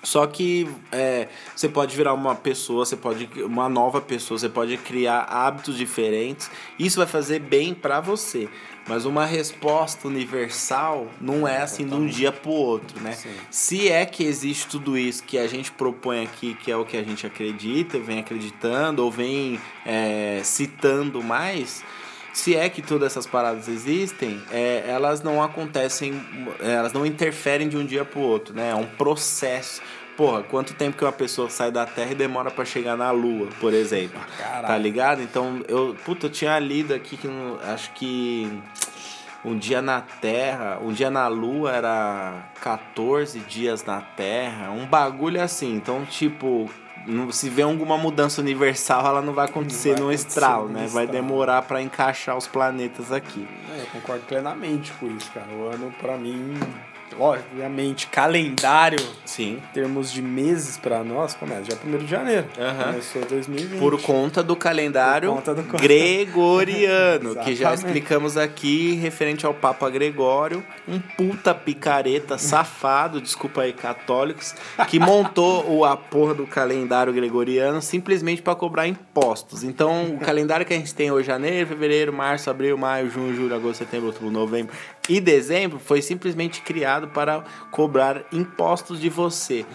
Só que é, você pode virar uma pessoa, você pode uma nova pessoa, você pode criar hábitos diferentes. Isso vai fazer bem pra você. Mas uma resposta universal não é assim de um dia pro outro, né? Se é que existe tudo isso que a gente propõe aqui, que é o que a gente acredita, vem acreditando ou vem é, citando mais, se é que todas essas paradas existem, é, elas não acontecem, é, elas não interferem de um dia pro outro, né? É um processo. Porra, quanto tempo que uma pessoa sai da Terra e demora pra chegar na Lua, por exemplo? Caralho. Tá ligado? Então, eu, puta, eu tinha lido aqui que acho que um dia na Terra, um dia na Lua era 14 dias na Terra, um bagulho assim. Então, tipo, não- se vê alguma mudança universal, ela não vai acontecer vai num estralo, né? Vai demorar pra encaixar os planetas aqui. É, eu concordo plenamente com isso, cara. O ano, pra mim, obviamente, calendário, Sim. em termos de meses pra nós, começa dia 1 de janeiro. Aham. Começou 2020. Por conta do calendário conta do- gregoriano, que já explicamos aqui, referente ao Papa Gregório, um puta picareta safado, desculpa aí, católicos, que montou o, a porra do calendário gregoriano simplesmente para cobrar impostos. Então, o calendário que a gente tem hoje, janeiro, fevereiro, março, abril, maio, junho, julho, agosto, setembro, outubro, novembro e dezembro, foi simplesmente criado para cobrar impostos de você.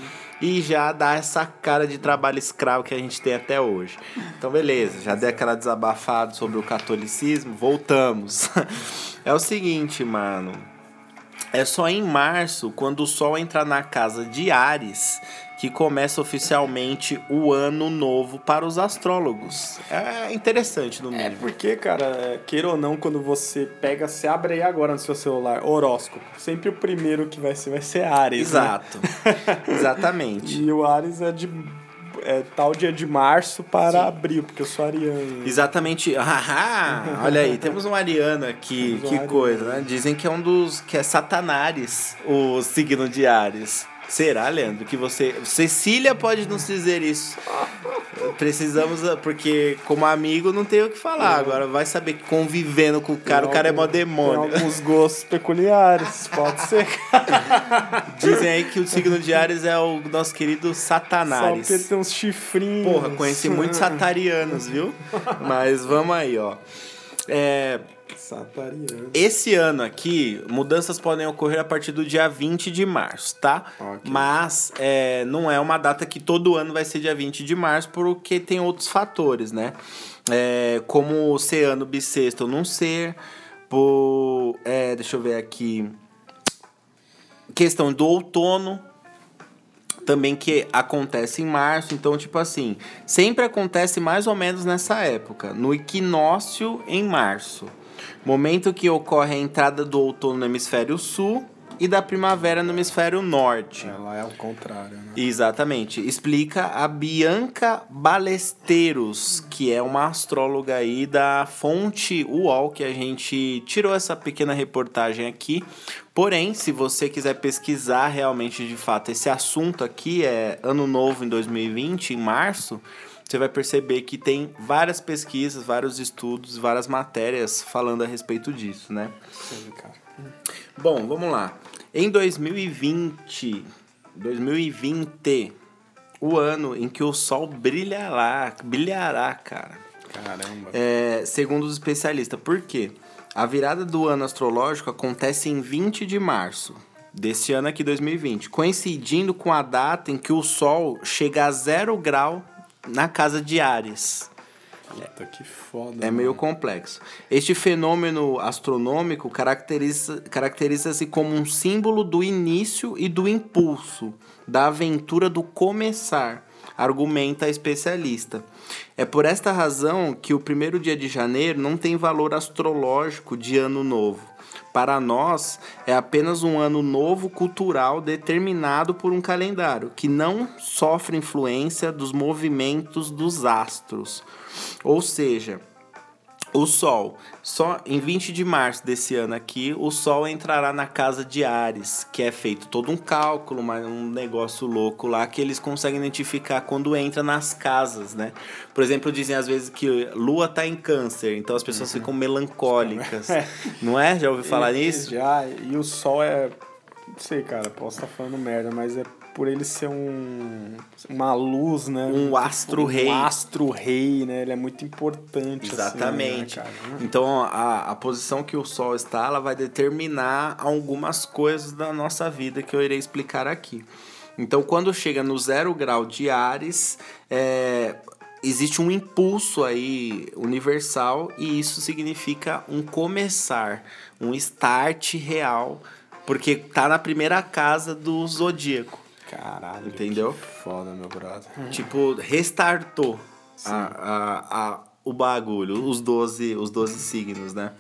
E já dá essa cara de trabalho escravo que a gente tem até hoje. Então, beleza, já dei aquela desabafada sobre o catolicismo, voltamos. É o seguinte, mano. É só em março, quando o Sol entra na casa de Ares, que começa oficialmente o ano novo para os astrólogos. É interessante, no É mínimo. porque, cara, é, queira ou não, quando você pega, você abre aí agora no seu celular, horóscopo. Sempre o primeiro que vai ser vai ser Ares. né? Exato. Exatamente. E o Ares é de é, tal dia de março para abril, porque eu sou ariano. Exatamente. Haha, olha aí, temos um ariano aqui. Temos um que ariano. coisa, né? Dizem que é um dos. que é Satanares, o signo de Ares. Será, Leandro? Que você. Cecília pode nos dizer isso. Precisamos. Porque, como amigo, não tem o que falar. Agora vai saber que convivendo com o cara, o cara é mó demônio. Tem alguns gostos peculiares, pode ser. Dizem aí que o signo de Ares é o nosso querido Só porque Satanares. tem uns chifrinhos. Porra, conheci muitos satarianos, viu? Mas vamos aí, ó. É, Satariano. Esse ano aqui, mudanças podem ocorrer a partir do dia 20 de março, tá? Ok. Mas é, não é uma data que todo ano vai ser dia 20 de março, porque tem outros fatores, né? É, como ser ano bissexto ou não ser, por. é, deixa eu ver aqui. Questão do outono, também que acontece em março, então tipo assim, sempre acontece mais ou menos nessa época, no equinócio em março. Momento que ocorre a entrada do outono no hemisfério sul e da primavera no hemisfério norte. Ela é o contrário, né? Exatamente. Explica a Bianca Balesteiros, que é uma astróloga aí da fonte UOL, que a gente tirou essa pequena reportagem aqui. Porém, se você quiser pesquisar realmente de fato esse assunto aqui, é Ano Novo em 2020, em março, você vai perceber que tem várias pesquisas, vários estudos, várias matérias falando a respeito disso, né? Sim, cara. Bom, vamos lá. Em 2020, 2020, o ano em que o sol brilhará, brilhará, cara. Caramba. É, segundo os especialistas. Por quê? A virada do ano astrológico acontece em 20 de março desse ano aqui, 2020, coincidindo com a data em que o sol chega a zero grau na casa de Ares. Puta que foda. É meio complexo. Este fenômeno astronômico caracteriza- caracteriza-se como um símbolo do início e do impulso, da aventura do começar, argumenta a especialista. É por esta razão que o primeiro dia de janeiro não tem valor astrológico de ano novo. Para nós, é apenas um ano novo cultural determinado por um calendário, que não sofre influência dos movimentos dos astros. Ou seja, O Sol, só em 20 de março desse ano aqui, o Sol entrará na casa de Ares, que é feito todo um cálculo, mas um negócio louco lá que eles conseguem identificar quando entra nas casas, né? Por exemplo, dizem às vezes que Lua tá em Câncer, então as pessoas ficam melancólicas, não é? Já ouviu falar nisso? Já, e o Sol é. Não sei, cara, posso estar falando merda, mas é por ele ser um. Uma luz, né? Um astro-rei. Um astro-rei, né? Ele é muito importante. Exatamente. Assim, né? Então a, a posição que o Sol está, ela vai determinar algumas coisas da nossa vida que eu irei explicar aqui. Então quando chega no zero grau de Ares, é, existe um impulso aí universal e isso significa um começar, um start real, porque tá na primeira casa do zodíaco. Caralho. Entendeu? que Foda, meu brother. Tipo, restartou a, a, a, o bagulho, os 12, os 12 signos, né?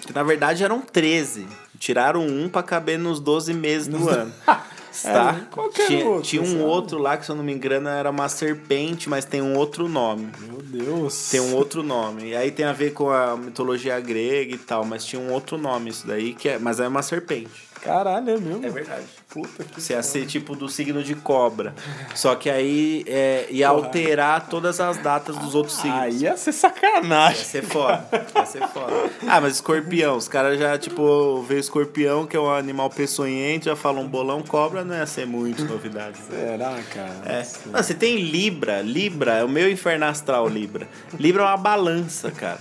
Que na verdade eram 13. Tiraram um pra caber nos 12 meses do ano. Tá? É, qualquer tinha, outro, tinha um sabe? outro lá que, se eu não me engano, era uma serpente, mas tem um outro nome. Meu Deus. Tem um outro nome. E aí tem a ver com a mitologia grega e tal, mas tinha um outro nome isso daí, que é, mas é uma serpente. Caralho, é mesmo? É verdade. Puta que. Você ia ser tipo do signo de cobra. Só que aí é, ia alterar todas as datas dos outros signos. Aí ia ser sacanagem. Ia ser foda. Ia ser foda. Ah, mas escorpião. Os caras já, tipo, vê escorpião, que é um animal peçonhente, já falam bolão, cobra, não ia ser muito novidade. Será, cara? É. Não, você tem Libra. Libra é o meu inferno astral, Libra. Libra é uma balança, cara.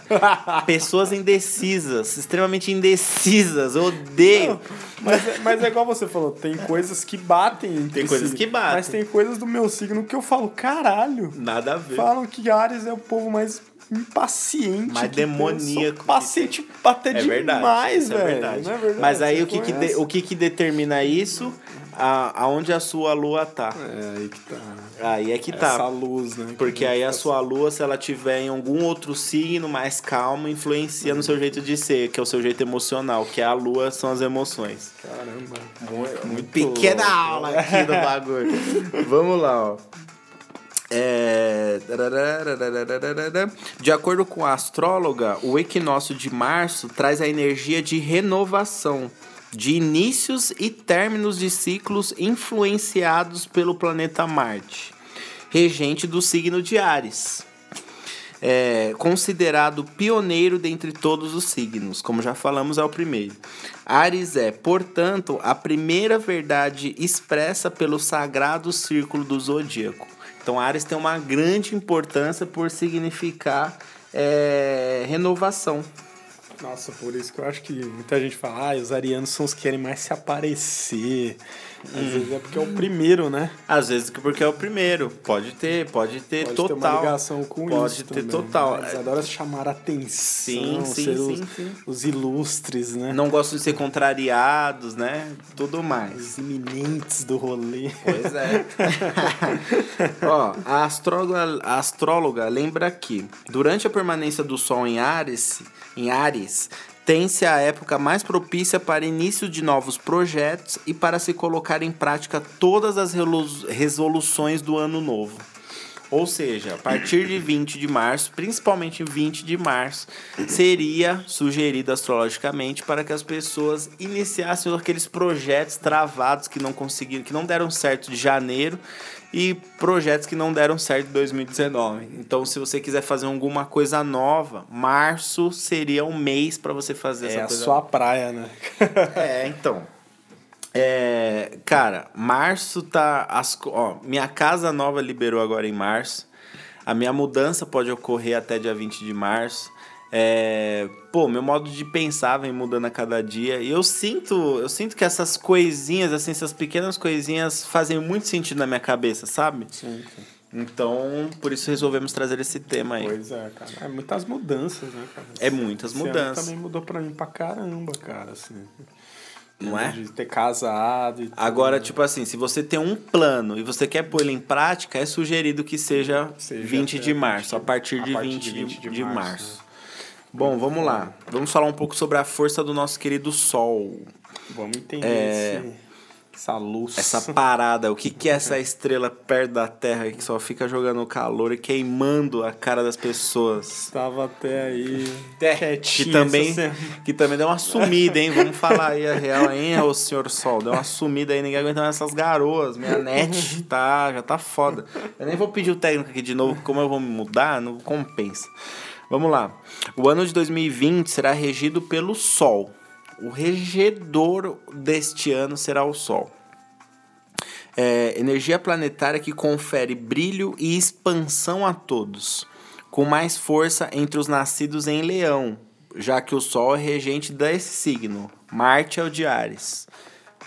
Pessoas indecisas, extremamente indecisas. Eu odeio. Mas, é- mas é igual você falou, tem coisas que batem. entre Tem coisas si. que batem. Mas tem coisas do meu signo que eu falo, caralho. Nada a ver. Falam que Ares é o povo mais impaciente. Mais demoníaco Paciente até É verdade. demais, isso é velho. verdade. Não é verdade? Mas aí o que, que, de- o que, que determina isso? A, aonde a sua lua tá. É, aí que tá. Aí é que tá. Essa luz, né? Porque aí a sua lua, se ela tiver em algum outro signo mais calmo, influencia no seu jeito de ser, que é o seu jeito emocional, que é a lua são as emoções. Caramba. Muito Pequena aula aqui do bagulho. Vamos lá, ó. É... De acordo com a astróloga, o equinócio de março traz a energia de renovação, de inícios e términos de ciclos influenciados pelo planeta Marte, regente do signo de Ares. É, considerado pioneiro dentre todos os signos, como já falamos, é o primeiro. Ares é, portanto, a primeira verdade expressa pelo sagrado círculo do zodíaco. Então, Ares tem uma grande importância por significar é, renovação. Nossa, por isso que eu acho que muita gente fala, ah, os arianos são os que querem mais se aparecer. Às Hum. vezes é porque é o primeiro, né? Às vezes porque é o primeiro. Pode ter, pode ter Pode total. ter uma ligação com pode isso. ter também, total. Eles adoram chamar a atenção, Sim, sim, ser sim, os, sim. os ilustres, né? Não gostam de ser contrariados, né? Tudo mais. Os iminentes do rolê. Pois é. Ó, a astróloga, a astróloga lembra que durante a permanência do Sol em Ares, em Ares, tem-se a época mais propícia para início de novos projetos e para se colocar em prática todas as resoluções do ano novo. Ou seja, a partir de 20 de março, principalmente 20 de março, seria sugerido astrologicamente para que as pessoas iniciassem aqueles projetos travados que não conseguiram, que não deram certo de janeiro e projetos que não deram certo em 2019. Então, se você quiser fazer alguma coisa nova, março seria um mês para você fazer É essa a coisa. sua praia, né? É, então. É, cara, março tá. As, ó, minha casa nova liberou agora em março. A minha mudança pode ocorrer até dia 20 de março. É, pô, meu modo de pensar vem mudando a cada dia. E eu sinto, eu sinto que essas coisinhas, assim, essas pequenas coisinhas fazem muito sentido na minha cabeça, sabe? Sim, sim. Então, por isso resolvemos trazer esse tema aí. Pois é, cara. É muitas mudanças, né, cara? É muitas Esse mudanças. também mudou pra mim pra caramba, cara, assim. Não é? De ter casado e tudo, Agora, né? tipo assim, se você tem um plano e você quer pôr ele em prática, é sugerido que seja, Seja 20 até de março, a partir a de partir 20 de de, 20 de de março, março. Bom, vamos lá. Vamos falar um pouco sobre a força do nosso querido Sol. Vamos entender É, esse... Essa luz. essa parada, o que, que é essa estrela perto da Terra que só fica jogando calor e queimando a cara das pessoas? Estava até aí. Que quietinho também, que também deu uma sumida, hein? Vamos falar aí a real, hein, ô senhor Sol? Deu uma sumida aí, ninguém aguentando essas garoas. Minha net tá, já tá foda. Eu nem vou pedir o técnico aqui de novo, como eu vou me mudar, não compensa. Vamos lá. O ano de 2020 será regido pelo Sol. O regedor deste ano será o Sol. É, energia planetária que confere brilho e expansão a todos, com mais força entre os nascidos em Leão, já que o Sol é regente desse signo. Marte é o de Ares.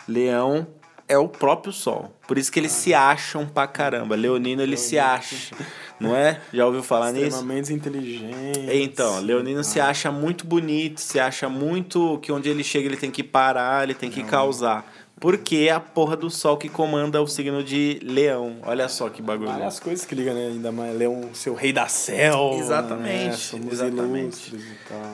Leão é o próprio Sol. Por isso que eles se acham pra caramba. Leonino ele se acha, não é? Já ouviu falar nisso? Extremamente inteligente. Então, Leonino se acha muito bonito, se acha muito que onde ele chega ele tem que parar, ele tem que causar. Porque é a porra do sol que comanda o signo de leão. Olha só que bagulho. Várias coisas que ligam, né? Ainda mais Leão, seu rei da selva. Exatamente, Né? Exatamente.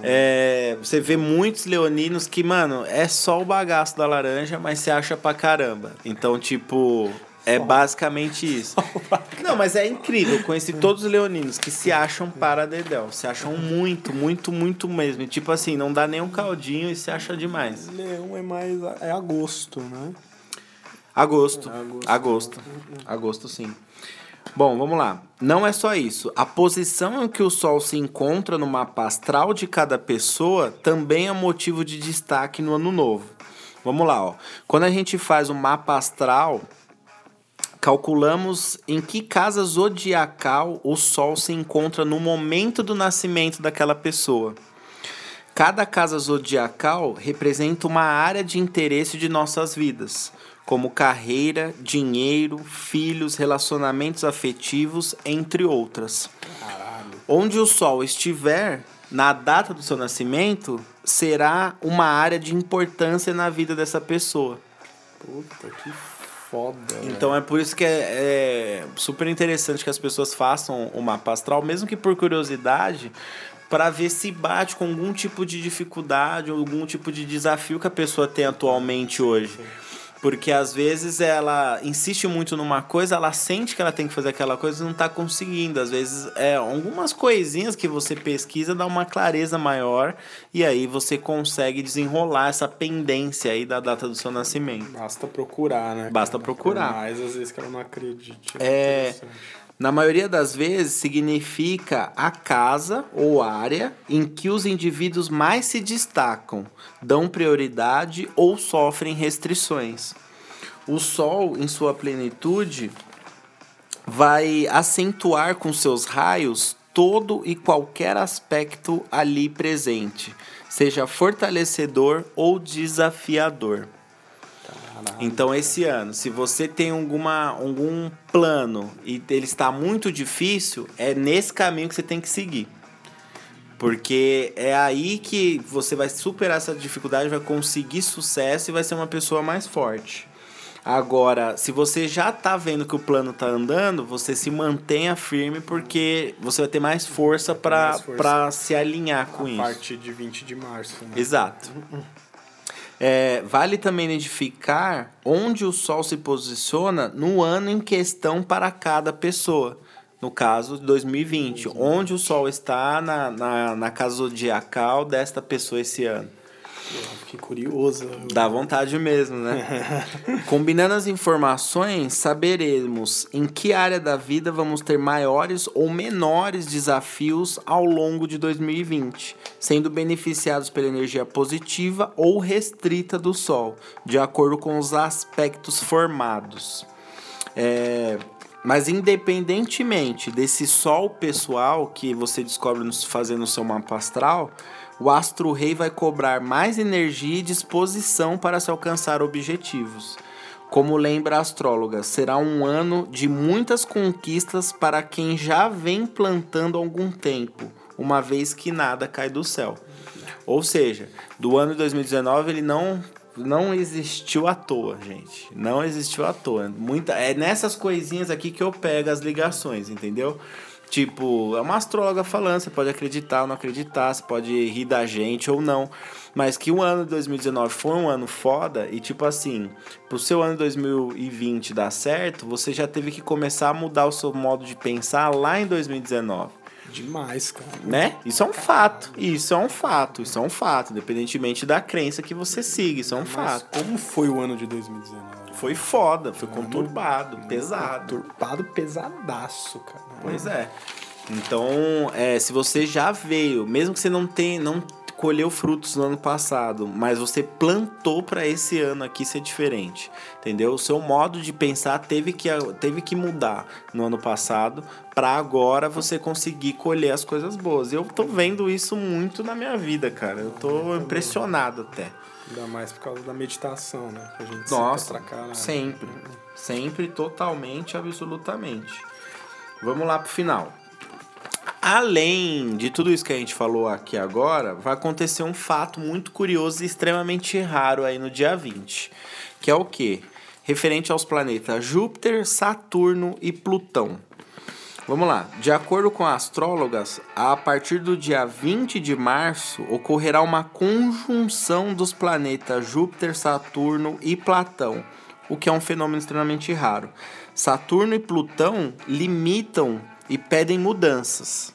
É, você vê muitos leoninos que, mano, é só o bagaço da laranja, mas se acha pra caramba. Então, tipo, é basicamente isso. Não, mas é incrível. Eu conheci todos os leoninos que se acham para dedéu. Se acham muito, muito, muito mesmo. E, tipo assim, não dá nem um caldinho e se acha demais. Leão é mais. É agosto, né? Agosto. Agosto. Agosto. Agosto, sim. Bom, vamos lá. Não é só isso. A posição em que o Sol se encontra no mapa astral de cada pessoa também é motivo de destaque no ano novo. Vamos lá, ó. Quando a gente faz o mapa astral, calculamos em que casa zodiacal o Sol se encontra no momento do nascimento daquela pessoa. Cada casa zodiacal representa uma área de interesse de nossas vidas, como carreira, dinheiro, filhos, relacionamentos afetivos, entre outras. Onde o Sol estiver na data do seu nascimento, será uma área de importância na vida dessa pessoa. Puta, que foda. Então é por isso que é, é super interessante que as pessoas façam o mapa astral, mesmo que por curiosidade, para ver se bate com algum tipo de dificuldade ou algum tipo de desafio que a pessoa tem atualmente hoje. Porque às vezes ela insiste muito numa coisa, ela sente que ela tem que fazer aquela coisa e não tá conseguindo. Às vezes é algumas coisinhas que você pesquisa dá uma clareza maior e aí você consegue desenrolar essa pendência aí da data do seu nascimento. Basta procurar, né? Basta procurar. Mais às vezes que ela não acredite. É, Interessante. Na maioria das vezes significa a casa ou área em que os indivíduos mais se destacam, dão prioridade ou sofrem restrições. O Sol, em sua plenitude, vai acentuar com seus raios todo e qualquer aspecto ali presente, seja fortalecedor ou desafiador. Então, esse ano, se você tem alguma, algum plano e ele está muito difícil, é nesse caminho que você tem que seguir. Porque é aí que você vai superar essa dificuldade, vai conseguir sucesso e vai ser uma pessoa mais forte. Agora, se você já tá vendo que o plano tá andando, você se mantenha firme porque você vai ter mais força para se alinhar com A isso. partir de 20 de março. Né? Exato. É, vale também identificar onde o Sol se posiciona no ano em questão para cada pessoa. No caso, 2020. Onde o Sol está na, na, na casa zodiacal desta pessoa esse ano. Eu fiquei curioso. Dá vontade mesmo, né? Combinando as informações, saberemos em que área da vida vamos ter maiores ou menores desafios ao longo de 2020, sendo beneficiados pela energia positiva ou restrita do Sol, de acordo com os aspectos formados. É, mas independentemente desse sol pessoal que você descobre no- fazendo o seu mapa astral, o astro rei vai cobrar mais energia e disposição para se alcançar objetivos. Como lembra a astróloga, será um ano de muitas conquistas para quem já vem plantando algum tempo, uma vez que nada cai do céu. Ou seja, do ano de 2019 ele não não existiu à toa, gente. Não existiu à toa. Muita, é nessas coisinhas aqui que eu pego as ligações, entendeu? Tipo, é uma astróloga falando, você pode acreditar ou não acreditar, você pode rir da gente ou não. Mas que o ano de 2019 foi um ano foda e, tipo assim, pro seu ano de 2020 dar certo, você já teve que começar a mudar o seu modo de pensar lá em 2019 Demais, cara. né? Isso é um fato. Isso é um fato. Isso é um fato. Independentemente da crença que você siga, isso é um Mas fato. como foi o ano de 2019? Foi foda, foi conturbado, pesado. Conturbado, pesadaço, cara. Pois é. Então, é, se você já veio, mesmo que você não tenha, não colheu frutos no ano passado, mas você plantou para esse ano aqui ser diferente, entendeu? O seu modo de pensar teve que, teve que mudar no ano passado para agora você conseguir colher as coisas boas. Eu tô vendo isso muito na minha vida, cara. Eu tô impressionado até. Ainda mais por causa da meditação, né? Que a gente Nossa, caralho. sempre. Sempre, totalmente, absolutamente. Vamos lá pro final. Além de tudo isso que a gente falou aqui agora, vai acontecer um fato muito curioso e extremamente raro aí no dia 20. Que é o quê? Referente aos planetas Júpiter, Saturno e Plutão. Vamos lá. De acordo com astrólogas, a partir do dia 20 de março ocorrerá uma conjunção dos planetas Júpiter, Saturno e Platão, o que é um fenômeno extremamente raro. Saturno e Plutão limitam e pedem mudanças,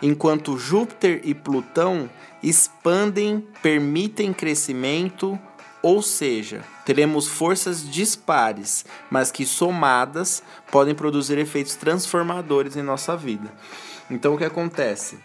enquanto Júpiter e Plutão expandem, permitem crescimento, ou seja, teremos forças dispares, mas que somadas podem produzir efeitos transformadores em nossa vida. Então o que acontece?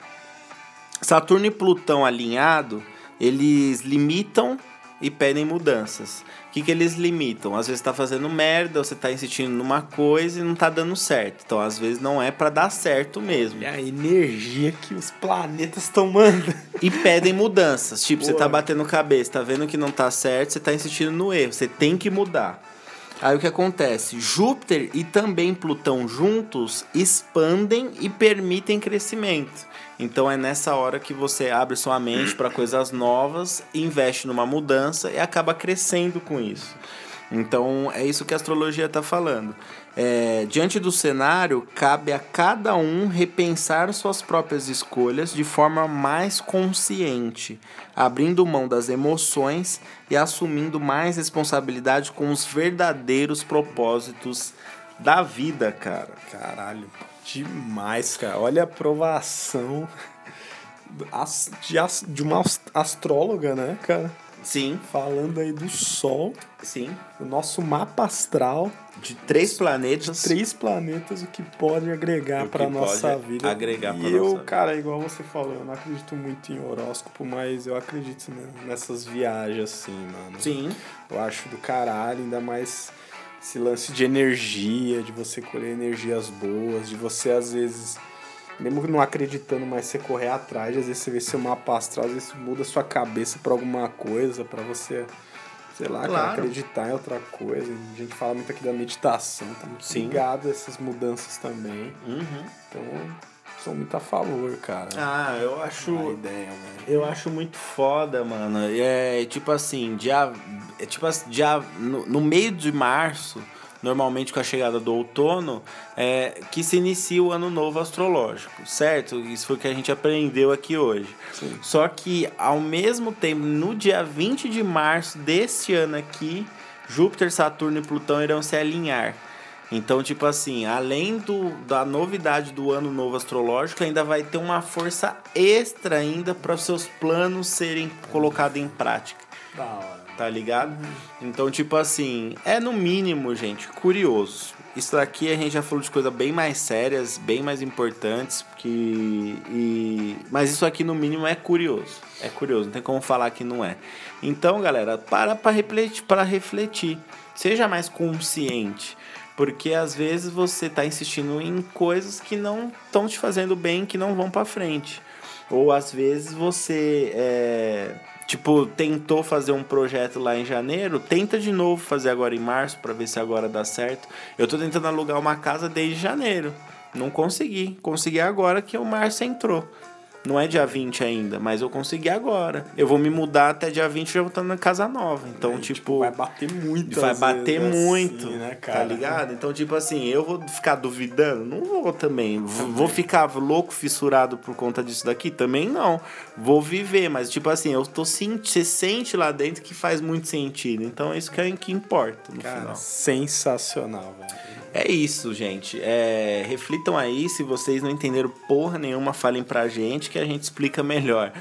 Saturno e Plutão alinhado, eles limitam e pedem mudanças. O que, que eles limitam? Às vezes tá fazendo merda, você tá insistindo numa coisa e não tá dando certo. Então, às vezes não é para dar certo mesmo. E a energia que os planetas estão mandando. E pedem mudanças. Tipo, você tá batendo cabeça, tá vendo que não tá certo, você tá insistindo no erro. Você tem que mudar. Aí o que acontece? Júpiter e também Plutão juntos expandem e permitem crescimento. Então é nessa hora que você abre sua mente para coisas novas, investe numa mudança e acaba crescendo com isso. Então é isso que a astrologia está falando. É, diante do cenário, cabe a cada um repensar suas próprias escolhas de forma mais consciente, abrindo mão das emoções e assumindo mais responsabilidade com os verdadeiros propósitos da vida, cara. Caralho, demais, cara. Olha a aprovação de, uma ast- astróloga, né, cara? Sim, Falando aí do Sol, sim. do nosso mapa astral, De três planetas. três planetas, o que pode agregar que nossa vida. agregar pra e eu, nossa cara, igual você falou, eu não acredito muito em horóscopo, mas eu acredito né, nessas viagens assim, mano. Sim. Eu acho do caralho, ainda mais esse lance de energia, de você colher energias boas, de você às vezes, mesmo não acreditando, mas você correr atrás, às vezes você vê seu mapa astral, às vezes muda sua cabeça pra alguma coisa, pra você, sei lá, cara, Claro. acreditar em outra coisa. A gente fala muito aqui da meditação, tá muito Sim. ligado a essas mudanças também. Uhum. Então, sou muito a favor, cara. Ah, eu acho. ideia, velho. Eu acho muito foda, mano. É tipo assim, dia. É tipo assim, dia. No, no meio de março, normalmente com a chegada do outono, é que se inicia o ano novo astrológico, certo? Isso foi o que a gente aprendeu aqui hoje. Sim. Só que ao mesmo tempo, no dia 20 de março deste ano aqui, Júpiter, Saturno e Plutão irão se alinhar. Então, tipo assim, além do, da novidade do ano novo astrológico, ainda vai ter uma força extra ainda para os seus planos serem colocados em prática, Da hora. Tá ligado? Então, tipo assim, é no mínimo, gente, curioso. Isso daqui a gente já falou de coisas bem mais sérias, bem mais importantes, que e mas isso aqui no mínimo é curioso. É curioso, não tem como falar que não é. Então, galera, para para refletir, para refletir. Seja mais consciente. Porque às vezes você tá insistindo em coisas que não estão te fazendo bem, que não vão para frente. Ou às vezes você é, tipo tentou fazer um projeto lá em janeiro, tenta de novo fazer agora em março para ver se agora dá certo. Eu tô tentando alugar uma casa desde janeiro. Não consegui. Consegui agora que o março entrou. Não é dia 20 ainda, mas eu consegui agora. Eu vou me mudar até dia 20 já vou estar na casa nova. Então, tipo. Vai bater muito. Vai bater vezes, muito, assim, né, tá ligado? Então, tipo assim, eu vou ficar duvidando? Não vou também. V- Vou ficar louco, fissurado por conta disso daqui? Também não. Vou viver, mas, tipo assim, eu tô sentindo, você sente lá dentro que faz muito sentido. Então, é isso que, é, que importa no Cara, final. sensacional, velho. É isso, gente. É, reflitam aí. Se vocês não entenderam porra nenhuma, falem pra gente que a gente explica melhor.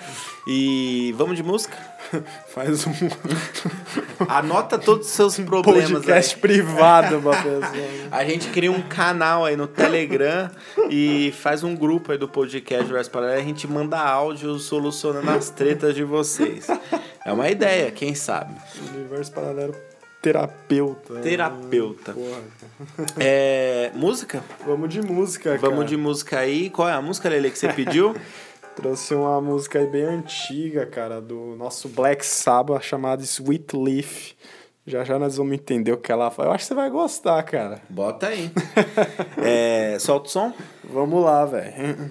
E vamos de música? Faz um Anota todos os seus problemas. podcast aí. privado pra pessoa. A gente cria um canal aí no Telegram e faz um grupo aí do podcast Verso Paralelo. A gente manda áudio solucionando as tretas de vocês. É uma ideia, quem sabe? Universo paralelo terapeuta. Terapeuta. Porra. É, música? Vamos de música, cara. Vamos de música aí. Qual é a música, Lele, que você pediu? Trouxe uma música aí bem antiga, cara, do nosso Black Sabbath, chamada Sweet Leaf. Já já nós vamos entender o que ela fala. Eu acho que você vai gostar, cara. Bota aí. É, solta o som. Vamos lá, velho.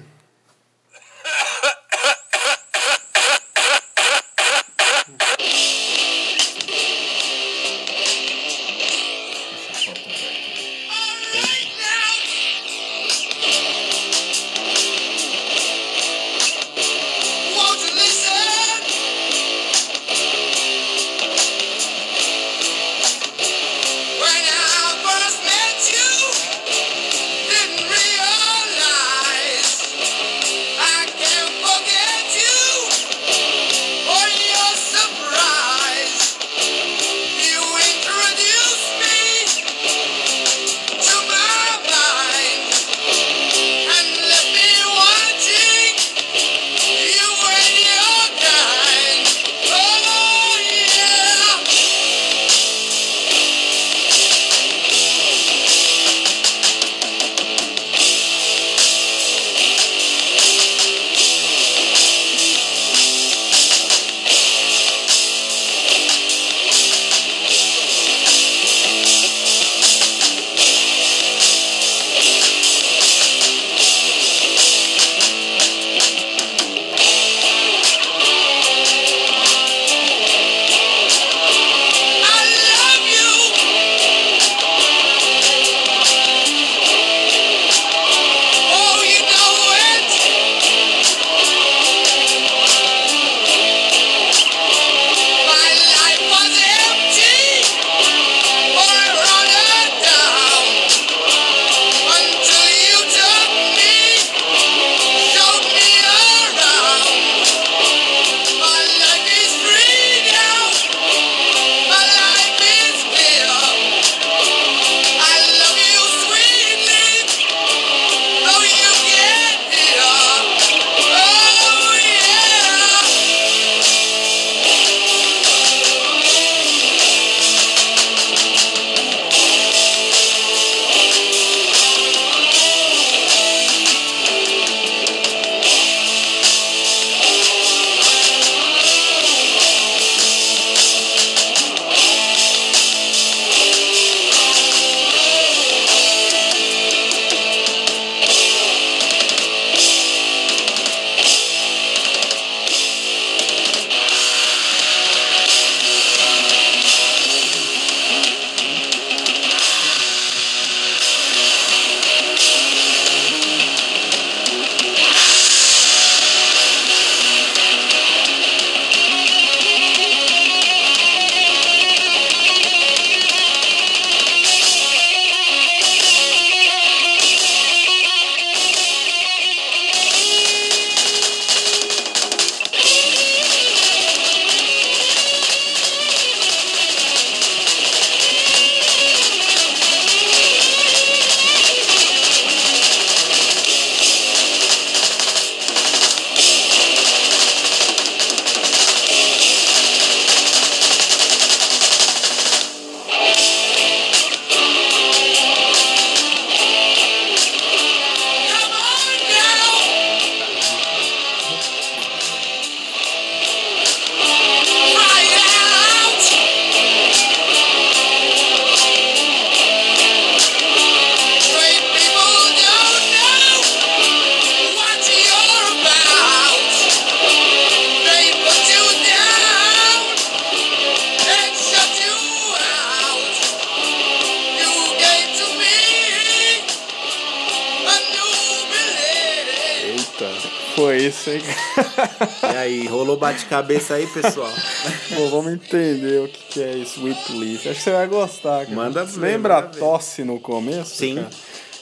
Bate-cabeça aí, pessoal? Bom, vamos entender o que, é Sweet Leaf. Acho que você vai gostar. Cara. Manda ver, Lembra manda a tosse no começo? Sim. cara?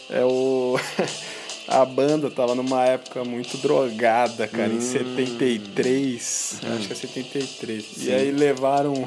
É o. A banda tava numa época muito drogada, cara, Hum. em 73. Acho que é 73. E aí levaram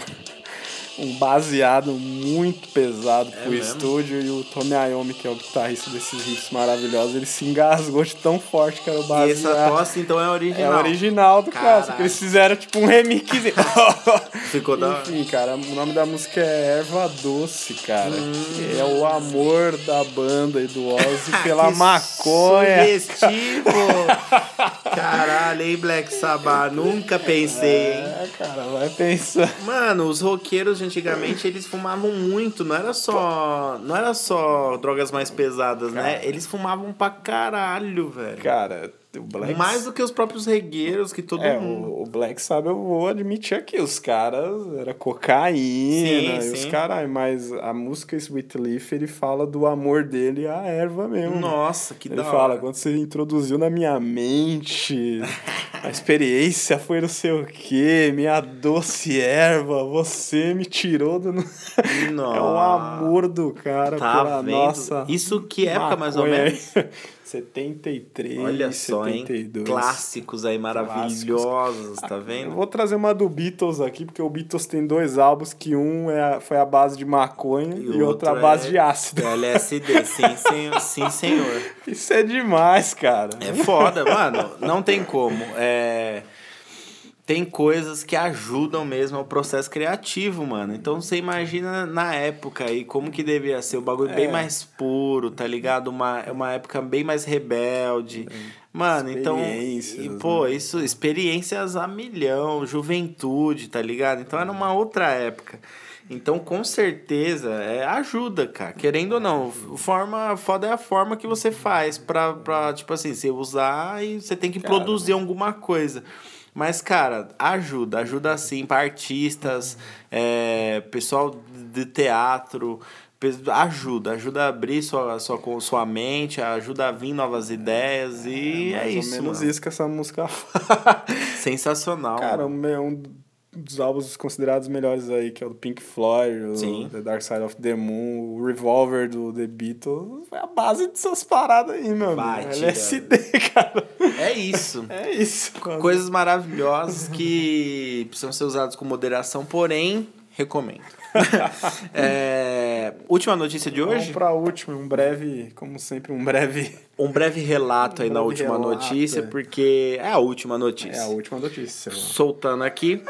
um baseado muito pesado pro É mesmo? estúdio e o Tony Iommi, que é o guitarrista desses riffs maravilhosos, ele se engasgou de tão forte que era o E baseado. essa tosse, então, é É original. o original do cara, só que Caralho. eles fizeram tipo um remix. Ficou da. Enfim, cara, o nome da música é Erva Doce, cara. Hum. É o amor da banda e do Ozzy pela Que maconha. Sugestivo! Caralho, hein, Black Sabbath? Nunca pensei, hein? É, cara, vai pensar. Mano, os roqueiros de antigamente eles fumavam muito, não era só. Não era só drogas mais pesadas, né? Eles fumavam pra caralho, velho. Cara, o Black Mais do que os próprios regueiros que todo É, mundo. o, o Black Sabbath eu vou admitir aqui, os caras era cocaína Sim, e os sim. caras, mas a música Sweet Leaf ele fala do amor dele à erva mesmo. Nossa, que Ele da fala, hora. quando você introduziu na minha mente, a experiência foi não sei o que, minha doce erva, você me tirou do. é o Nossa. amor do cara Tá pela vendo? nossa. Isso que época, mais ou menos? 73, Olha só, hein? 72. Clássicos aí maravilhosos, tá Eu vendo? vou trazer uma do Beatles aqui, porque o Beatles tem dois álbuns, que um é foi a base de maconha e, outro a base é de ácido. LSD, sim, senhor. Sim, senhor. Isso é demais, cara. É foda, mano. Não tem como. É... Tem coisas que ajudam mesmo ao processo criativo, mano. Então você imagina na época aí como que devia ser o bagulho bem É. mais puro, tá ligado? Uma, é uma época bem mais rebelde. Mano, então. E, né? pô, isso, experiências a milhão, juventude, tá ligado? Então era uma outra época. Então, com certeza, é, ajuda, cara. Querendo ou não, forma foda é a forma que você faz pra, pra tipo assim, você usar e você tem que produzir alguma coisa. Mas, cara, ajuda, ajuda sim para artistas, é, pessoal de teatro, ajuda, ajuda a abrir sua, sua, sua mente, ajuda a vir novas ideias e é, Mais isso, ou menos mano. isso que essa música fala. Sensacional. Cara, um, é um dos álbuns considerados melhores aí, que é o do Pink Floyd, o Sim. The Dark Side of the Moon, o Revolver do The Beatles. Foi a base dessas paradas aí, meu amigo. LSD, cara. É isso. É isso. Coisas maravilhosas que precisam ser usadas com moderação, porém, recomendo. É, última notícia de Vamos hoje? pra última, um breve, como sempre, um breve. Um breve relato aí Um na breve última relato, notícia, é. porque é a última notícia. É a última notícia. Soltando aqui.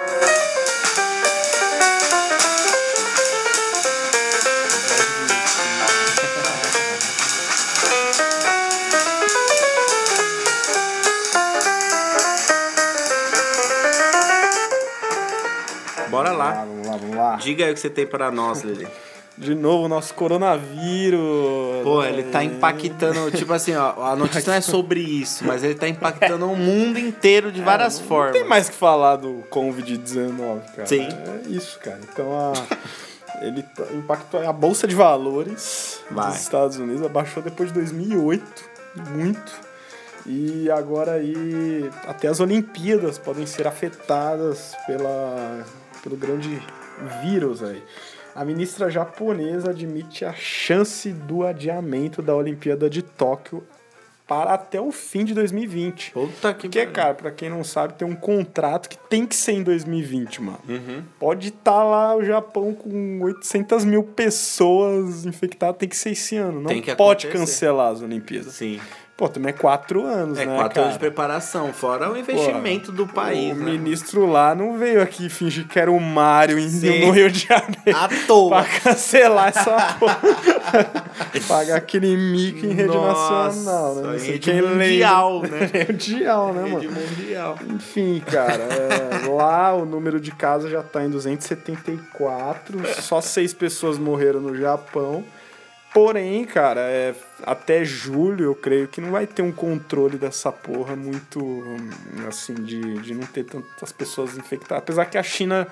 Lá, vamos lá, vamos lá. Diga aí o que você tem para nós, Lili. De novo, o nosso coronavírus. Pô, ele tá impactando, tipo assim, ó, a notícia não é sobre isso, mas ele tá impactando o mundo inteiro de várias Não formas. tem mais que falar do Covid-19, cara. Sim. É isso, cara. Então, a, ele tá- impactou a Bolsa de Valores Vai. dos Estados Unidos, abaixou depois de 2008, muito. E agora aí, até as Olimpíadas podem ser afetadas pela, pelo grande vírus aí. A ministra japonesa admite a chance do adiamento da Olimpíada de Tóquio para até o fim de 2020. Puta que Porque, cara, pra quem não sabe, tem um contrato que tem que ser em 2020, mano. Uhum. Pode estar lá o Japão com 800 mil pessoas infectadas, tem que ser esse ano. Não pode acontecer. cancelar as Olimpíadas. Sim. Pô, também é quatro anos, É né, quatro cara? anos de preparação, fora o investimento do país, o né? ministro lá não veio aqui fingir que era o Mário em, Sim. no Rio de Janeiro. À toa. Pra cancelar essa porra. Pagar aquele mico em rede Nossa, nacional, né? Não em sei rede quem lembra. mundial, né? Mundial, né, mano? Rede mundial. Enfim, cara, é, lá o número de casos já tá em 274, só seis pessoas morreram no Japão. Porém, cara, é, até julho eu creio que não vai ter um controle dessa porra muito, assim, de, de não ter tantas pessoas infectadas. Apesar que a China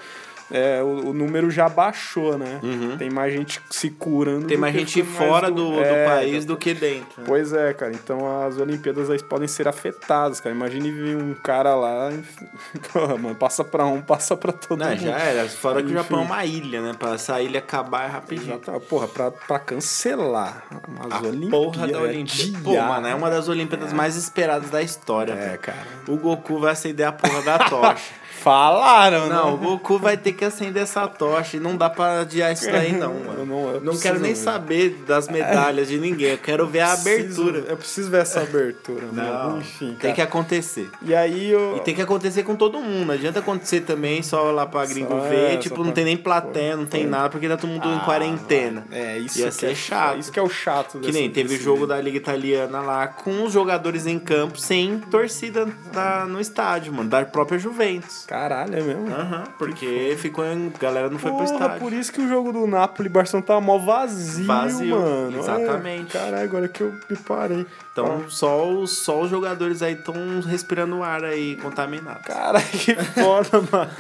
é, o, o número já baixou, né? Tem mais gente se curando. Uhum. Tem do mais gente foi mais fora do, do é, país do que dentro. Pois é, cara. Então as Olimpíadas aí podem ser afetadas, cara. Imagine vir um cara lá. Porra, mano, passa pra um, passa pra todo Não, mundo. já era. Fora que o Enfim. Japão é uma ilha, né? Pra essa ilha acabar é rapidinho. Já tá, porra, pra, pra cancelar as A Olimpíadas. porra da Olimpíada. Pô, mano, é uma das Olimpíadas mais esperadas da história. É, velho. cara. O Goku vai acender a porra da tocha. Falaram, Não, o né? Goku vai ter que acender essa tocha e não dá pra adiar isso daí, não, mano. Eu não- eu não quero nem ver. saber das medalhas de ninguém. Eu quero ver a Preciso- abertura. Eu preciso ver essa abertura, Não, mano. Enfim, cara. tem que acontecer. E aí eu. E tem que acontecer com todo mundo. Não adianta acontecer também só lá pra gringo Só, ver. é, tipo, não pra- tem nem plateia, não tem nada, porque tá todo mundo em quarentena. É, isso Ia que ser é chato. Isso que é o chato Que nem teve jogo da Liga Italiana lá com os jogadores em campo sem torcida na- no estádio, mano, da própria Juventus. Caralho, é mesmo? Aham, porque ficou em. A galera não foi pro Porra, estádio. por isso que o jogo do Napoli e Barcelona tava mó vazio, Vazio, mano. exatamente. É, caralho, agora que eu me parei. Então só os, só os jogadores aí estão respirando ar aí contaminado. Cara, que foda, mano.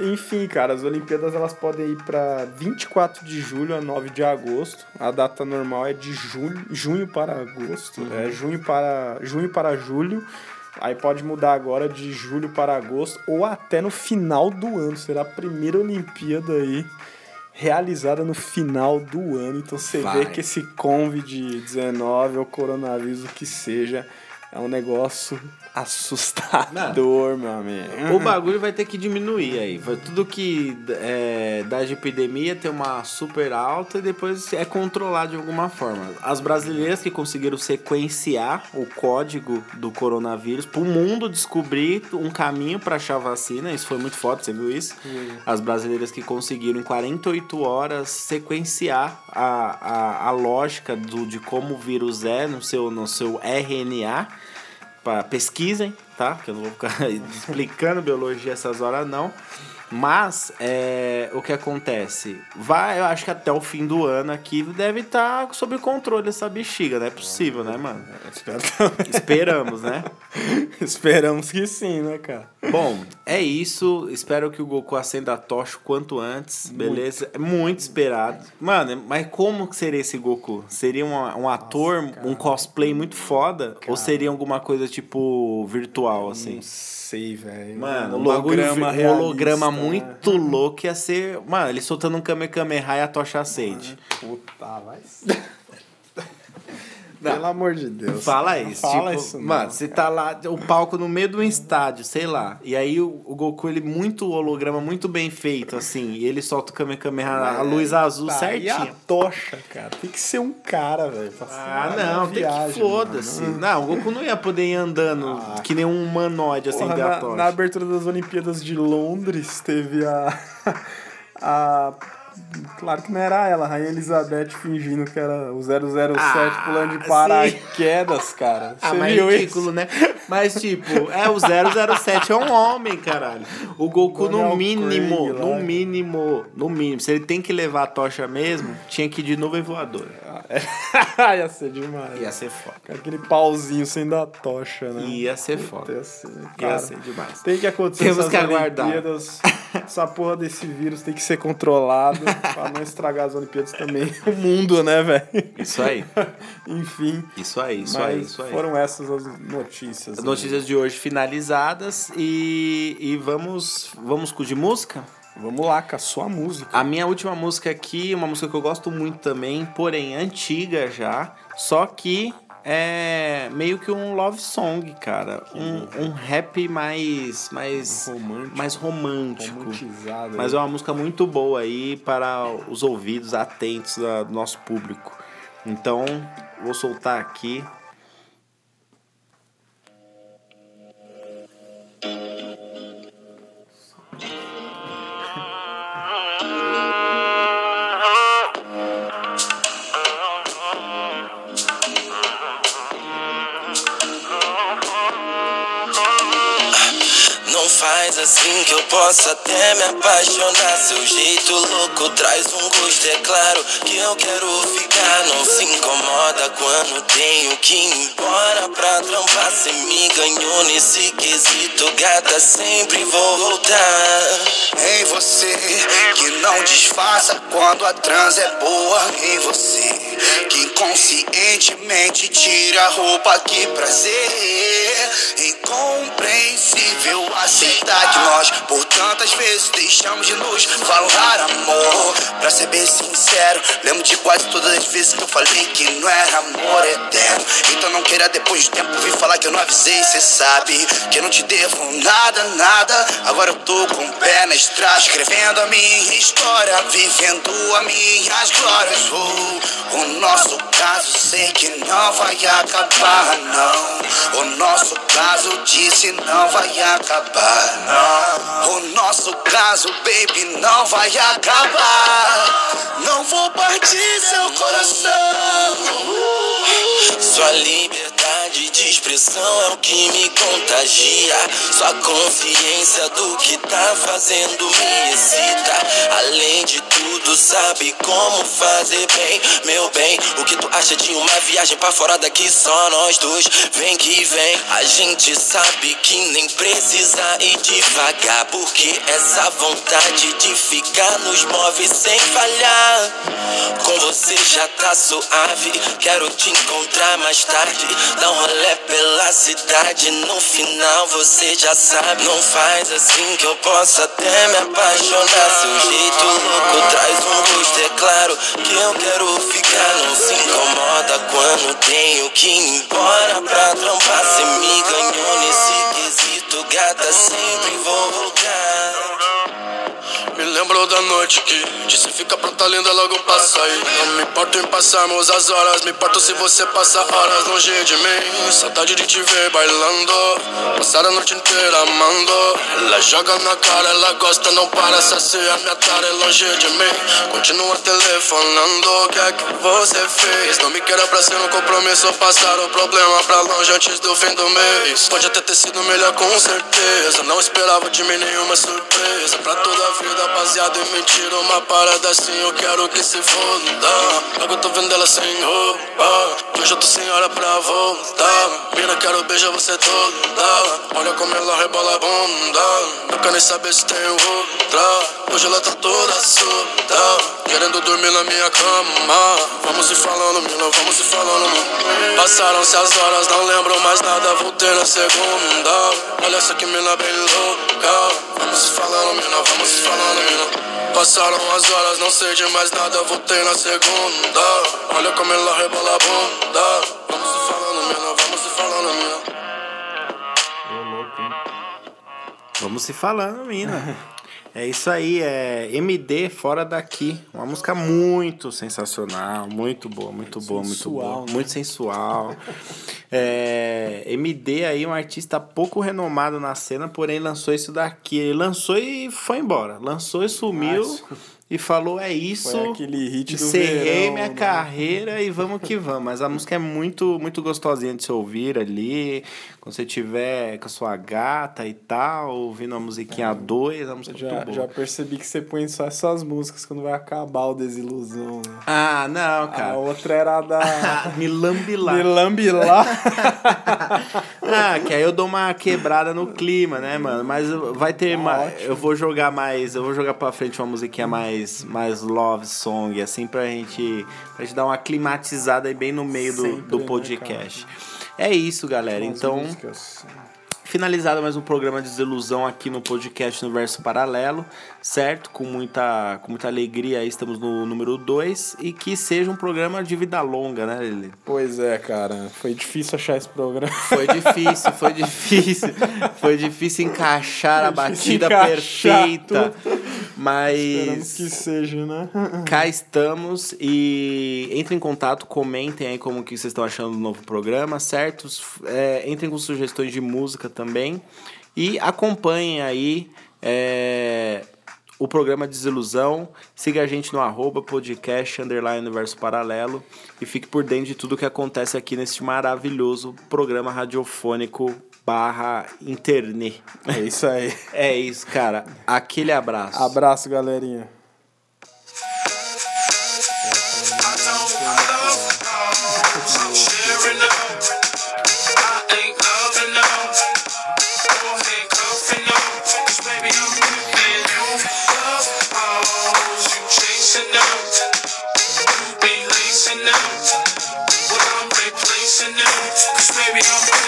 Enfim, cara, as Olimpíadas elas podem ir pra 24 de julho a 9 de agosto. A data normal é de julho, junho para agosto. É junho para, junho para julho. Aí pode mudar agora de julho para agosto ou até no final do ano. Será a primeira Olimpíada aí realizada no final do ano. Então você Vai. vê que esse Covid-19 ou coronavírus, o que seja, é um negócio assustador, meu amigo. O bagulho vai ter que diminuir aí. Tudo que é, dá de epidemia tem uma super alta e depois é controlado de alguma forma. As brasileiras que conseguiram sequenciar o código do coronavírus para o mundo descobrir um caminho para achar a vacina, isso foi muito foda, você viu isso? As brasileiras que conseguiram em 48 horas sequenciar a, a, a lógica do, de como o vírus é no seu, no seu RNA pesquisem, tá? Que eu não vou ficar explicando biologia essas horas não. Mas é, o que acontece? Vai, eu acho que até o fim do ano aqui deve estar sob controle essa bexiga, não é possível, né, mano? Esperamos, né? Esperamos que sim, né, cara? Bom, é isso. Espero que o Goku acenda a tocha o quanto antes, beleza? É muito esperado. Mano, mas como que seria esse Goku? Seria um, um ator, um cosplay muito foda? Ou seria alguma coisa tipo virtual, assim? Não sei, velho. Mano, um holograma né? Muito louco ia ser. Mano, ele soltando um Kamehameha e a tocha acende. Puta, vai. Pelo amor de Deus. Fala isso. Fala tipo, isso, não, mano, você tá lá, o palco no meio do estádio, sei lá. E aí o, o Goku, ele muito holograma, muito bem feito, assim. E ele solta o Kamehameha, a luz azul Tá, E a certinho. tocha, cara. Tem que ser um cara, velho. Ah, não, tem viagem, que foda-se. Não, o Goku não ia poder ir andando que nem um humanoide Porra, acender a na, tocha. na abertura das Olimpíadas de Londres, teve a. a. Claro que não era ela, a Rainha Elizabeth fingindo que era o 007 Ah, pulando de paraquedas, cara. Ah, Você mas viu ridículo, isso? né? Mas, tipo, é o 007 é um homem, caralho. O Goku, Daniel no mínimo, Craig no mínimo, no mínimo, se ele tem que levar a tocha mesmo, tinha que ir de nuvem voadora. Ia ser demais. Ia ser foda. Aquele pauzinho sem dar tocha, né? Ia ser foda. Ia ser, Ia cara, ser demais. Tem que acontecer Temos essas que aguardar. Olimpíadas. Essa porra desse vírus tem que ser controlado pra não estragar as Olimpíadas também. O mundo, né, velho? Isso aí. Enfim. Isso aí, isso aí, isso aí. foram essas as notícias. As notícias de hoje finalizadas e, e vamos, vamos com de música? Vamos lá, com a sua música. A minha última música aqui, uma música que eu gosto muito também, porém antiga já, só que é meio que um love song, cara. Um, um rap mais mais Romântico. mais romântico. Mas é uma música muito boa aí para os ouvidos atentos da- do nosso público. Então, vou soltar aqui. Assim que eu possa até me apaixonar. Seu jeito louco traz um gosto, é claro que eu quero ficar. Não se incomoda quando tenho que ir embora pra trampar. Cê me ganhou nesse quesito, gata, sempre vou voltar. Em você que não disfarça quando a trans é boa. Em você que conscientemente tira a roupa. Que prazer incompreensível aceitar que nós por tantas vezes deixamos de nos falar amor. Pra ser bem sincero, lembro de quase todas as vezes que eu falei que não era amor eterno. Então não queira depois de tempo vir falar que eu não avisei. Cê sabe que eu não te devo nada, nada. Agora eu tô com o pé na estrada, escrevendo a minha história, vivendo as minhas glórias. Oh, o nosso caso sei que não vai acabar, não. O nosso caso disse não vai acabar, não. O nosso caso, baby, não vai acabar. Não vou partir seu coração. Sua liberdade de expressão é o que me contagia. Sua consciência do que tá fazendo me excita. Além de tudo, sabe como fazer bem, meu bem. O que tu acha de uma viagem pra fora daqui? Só nós dois, vem que vem. A gente sabe que nem precisa ir devagar. Porque essa vontade de ficar nos move sem falhar. Com você já tá suave. Quero te encontrar mais tarde. Um rolê pela cidade. No final você já sabe. Não faz assim que eu possa até me apaixonar. Seu jeito louco traz um gosto. É claro que eu quero ficar. Não se incomoda quando tenho que ir embora pra trampar. Cê me ganhou nesse quesito, gata. Sempre vou voltar. Me lembro da noite que disse fica pronta linda logo pra sair Não me importo em passarmos as horas Me importo se você passa horas longe de mim. Saudade de te ver bailando Passar a noite inteira amando. Ela joga na cara, ela gosta, não para Sacia minha tara é longe de mim. Continua telefonando O que é que você fez? Não me queira pra ser um compromisso Passar o problema pra longe antes do fim do mês. Pode até ter sido melhor com certeza. Não esperava de mim nenhuma surpresa. Pra toda a vida baseado em mentira Uma parada assim eu quero que se Logo eu tô vendo ela sem roupa Hoje eu tô sem hora pra voltar. Mina, quero beijar você toda. Olha como ela rebola a bunda. Quero nem saber se tem outra. Hoje ela tá toda solta Querendo dormir na minha cama. Vamos se falando, mina, vamos se falando. Passaram-se as horas, não lembro mais nada Voltei na segunda. Olha essa que mina bem louca. Vamos se falando, mina, vamos se falando, Passaram as horas, não sei de mais nada Voltei na segunda. Olha como ela rebola a bunda. Vamos se falando, mina, vamos se falando, mina Vamos se falando, mina. É isso aí, é MD Fora Daqui. Uma música muito sensacional, muito boa, muito boa, muito boa. né? Muito sensual. É, MD aí, um artista pouco renomado na cena, porém lançou isso daqui. Ele lançou e foi embora. Lançou e sumiu. E falou, é isso. Foi aquele hit do Encerrei verão, minha né? carreira e vamos que vamos. Mas a música é muito, muito gostosinha de se ouvir ali. Quando você tiver com a sua gata e tal, ouvindo a musiquinha a dois, a música é Já, muito boa. já percebi que você põe só essas músicas quando vai acabar o Desilusão, né? Ah, não, A cara. outra era da... Me lambe lá. Me lambe lá. Ah, que aí eu dou uma quebrada no clima, né, mano? Mas vai ter Tá mais. ótimo. Eu vou jogar mais. Eu vou jogar pra frente uma musiquinha mais, mais love song, assim, pra gente, pra gente dar uma climatizada aí bem no meio do, Sempre, do né, podcast. é isso, galera. Então. músicas. Finalizado mais um programa de desilusão aqui no podcast Universo Paralelo, certo? Com muita, com muita alegria aí estamos no número 2 e que seja um programa de vida longa, né, Lili? Pois é, cara. Foi difícil achar esse programa. Foi difícil, foi difícil. Foi difícil encaixar a Foi difícil batida encaixar perfeita. Esperamos Mas que seja, né? cá estamos e entrem em contato, comentem aí como que vocês estão achando do novo programa, certo? É, entrem com sugestões de música também e acompanhem aí é, o programa Desilusão. Siga a gente no arroba podcast underline universo paralelo e fique por dentro de tudo que acontece aqui neste maravilhoso programa radiofônico barra internet. É isso aí. É isso, cara. Aquele abraço. Abraço, galerinha.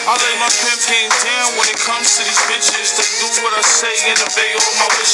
I lay my pimp game down when it comes to these bitches. They do what I say and obey all my wishes.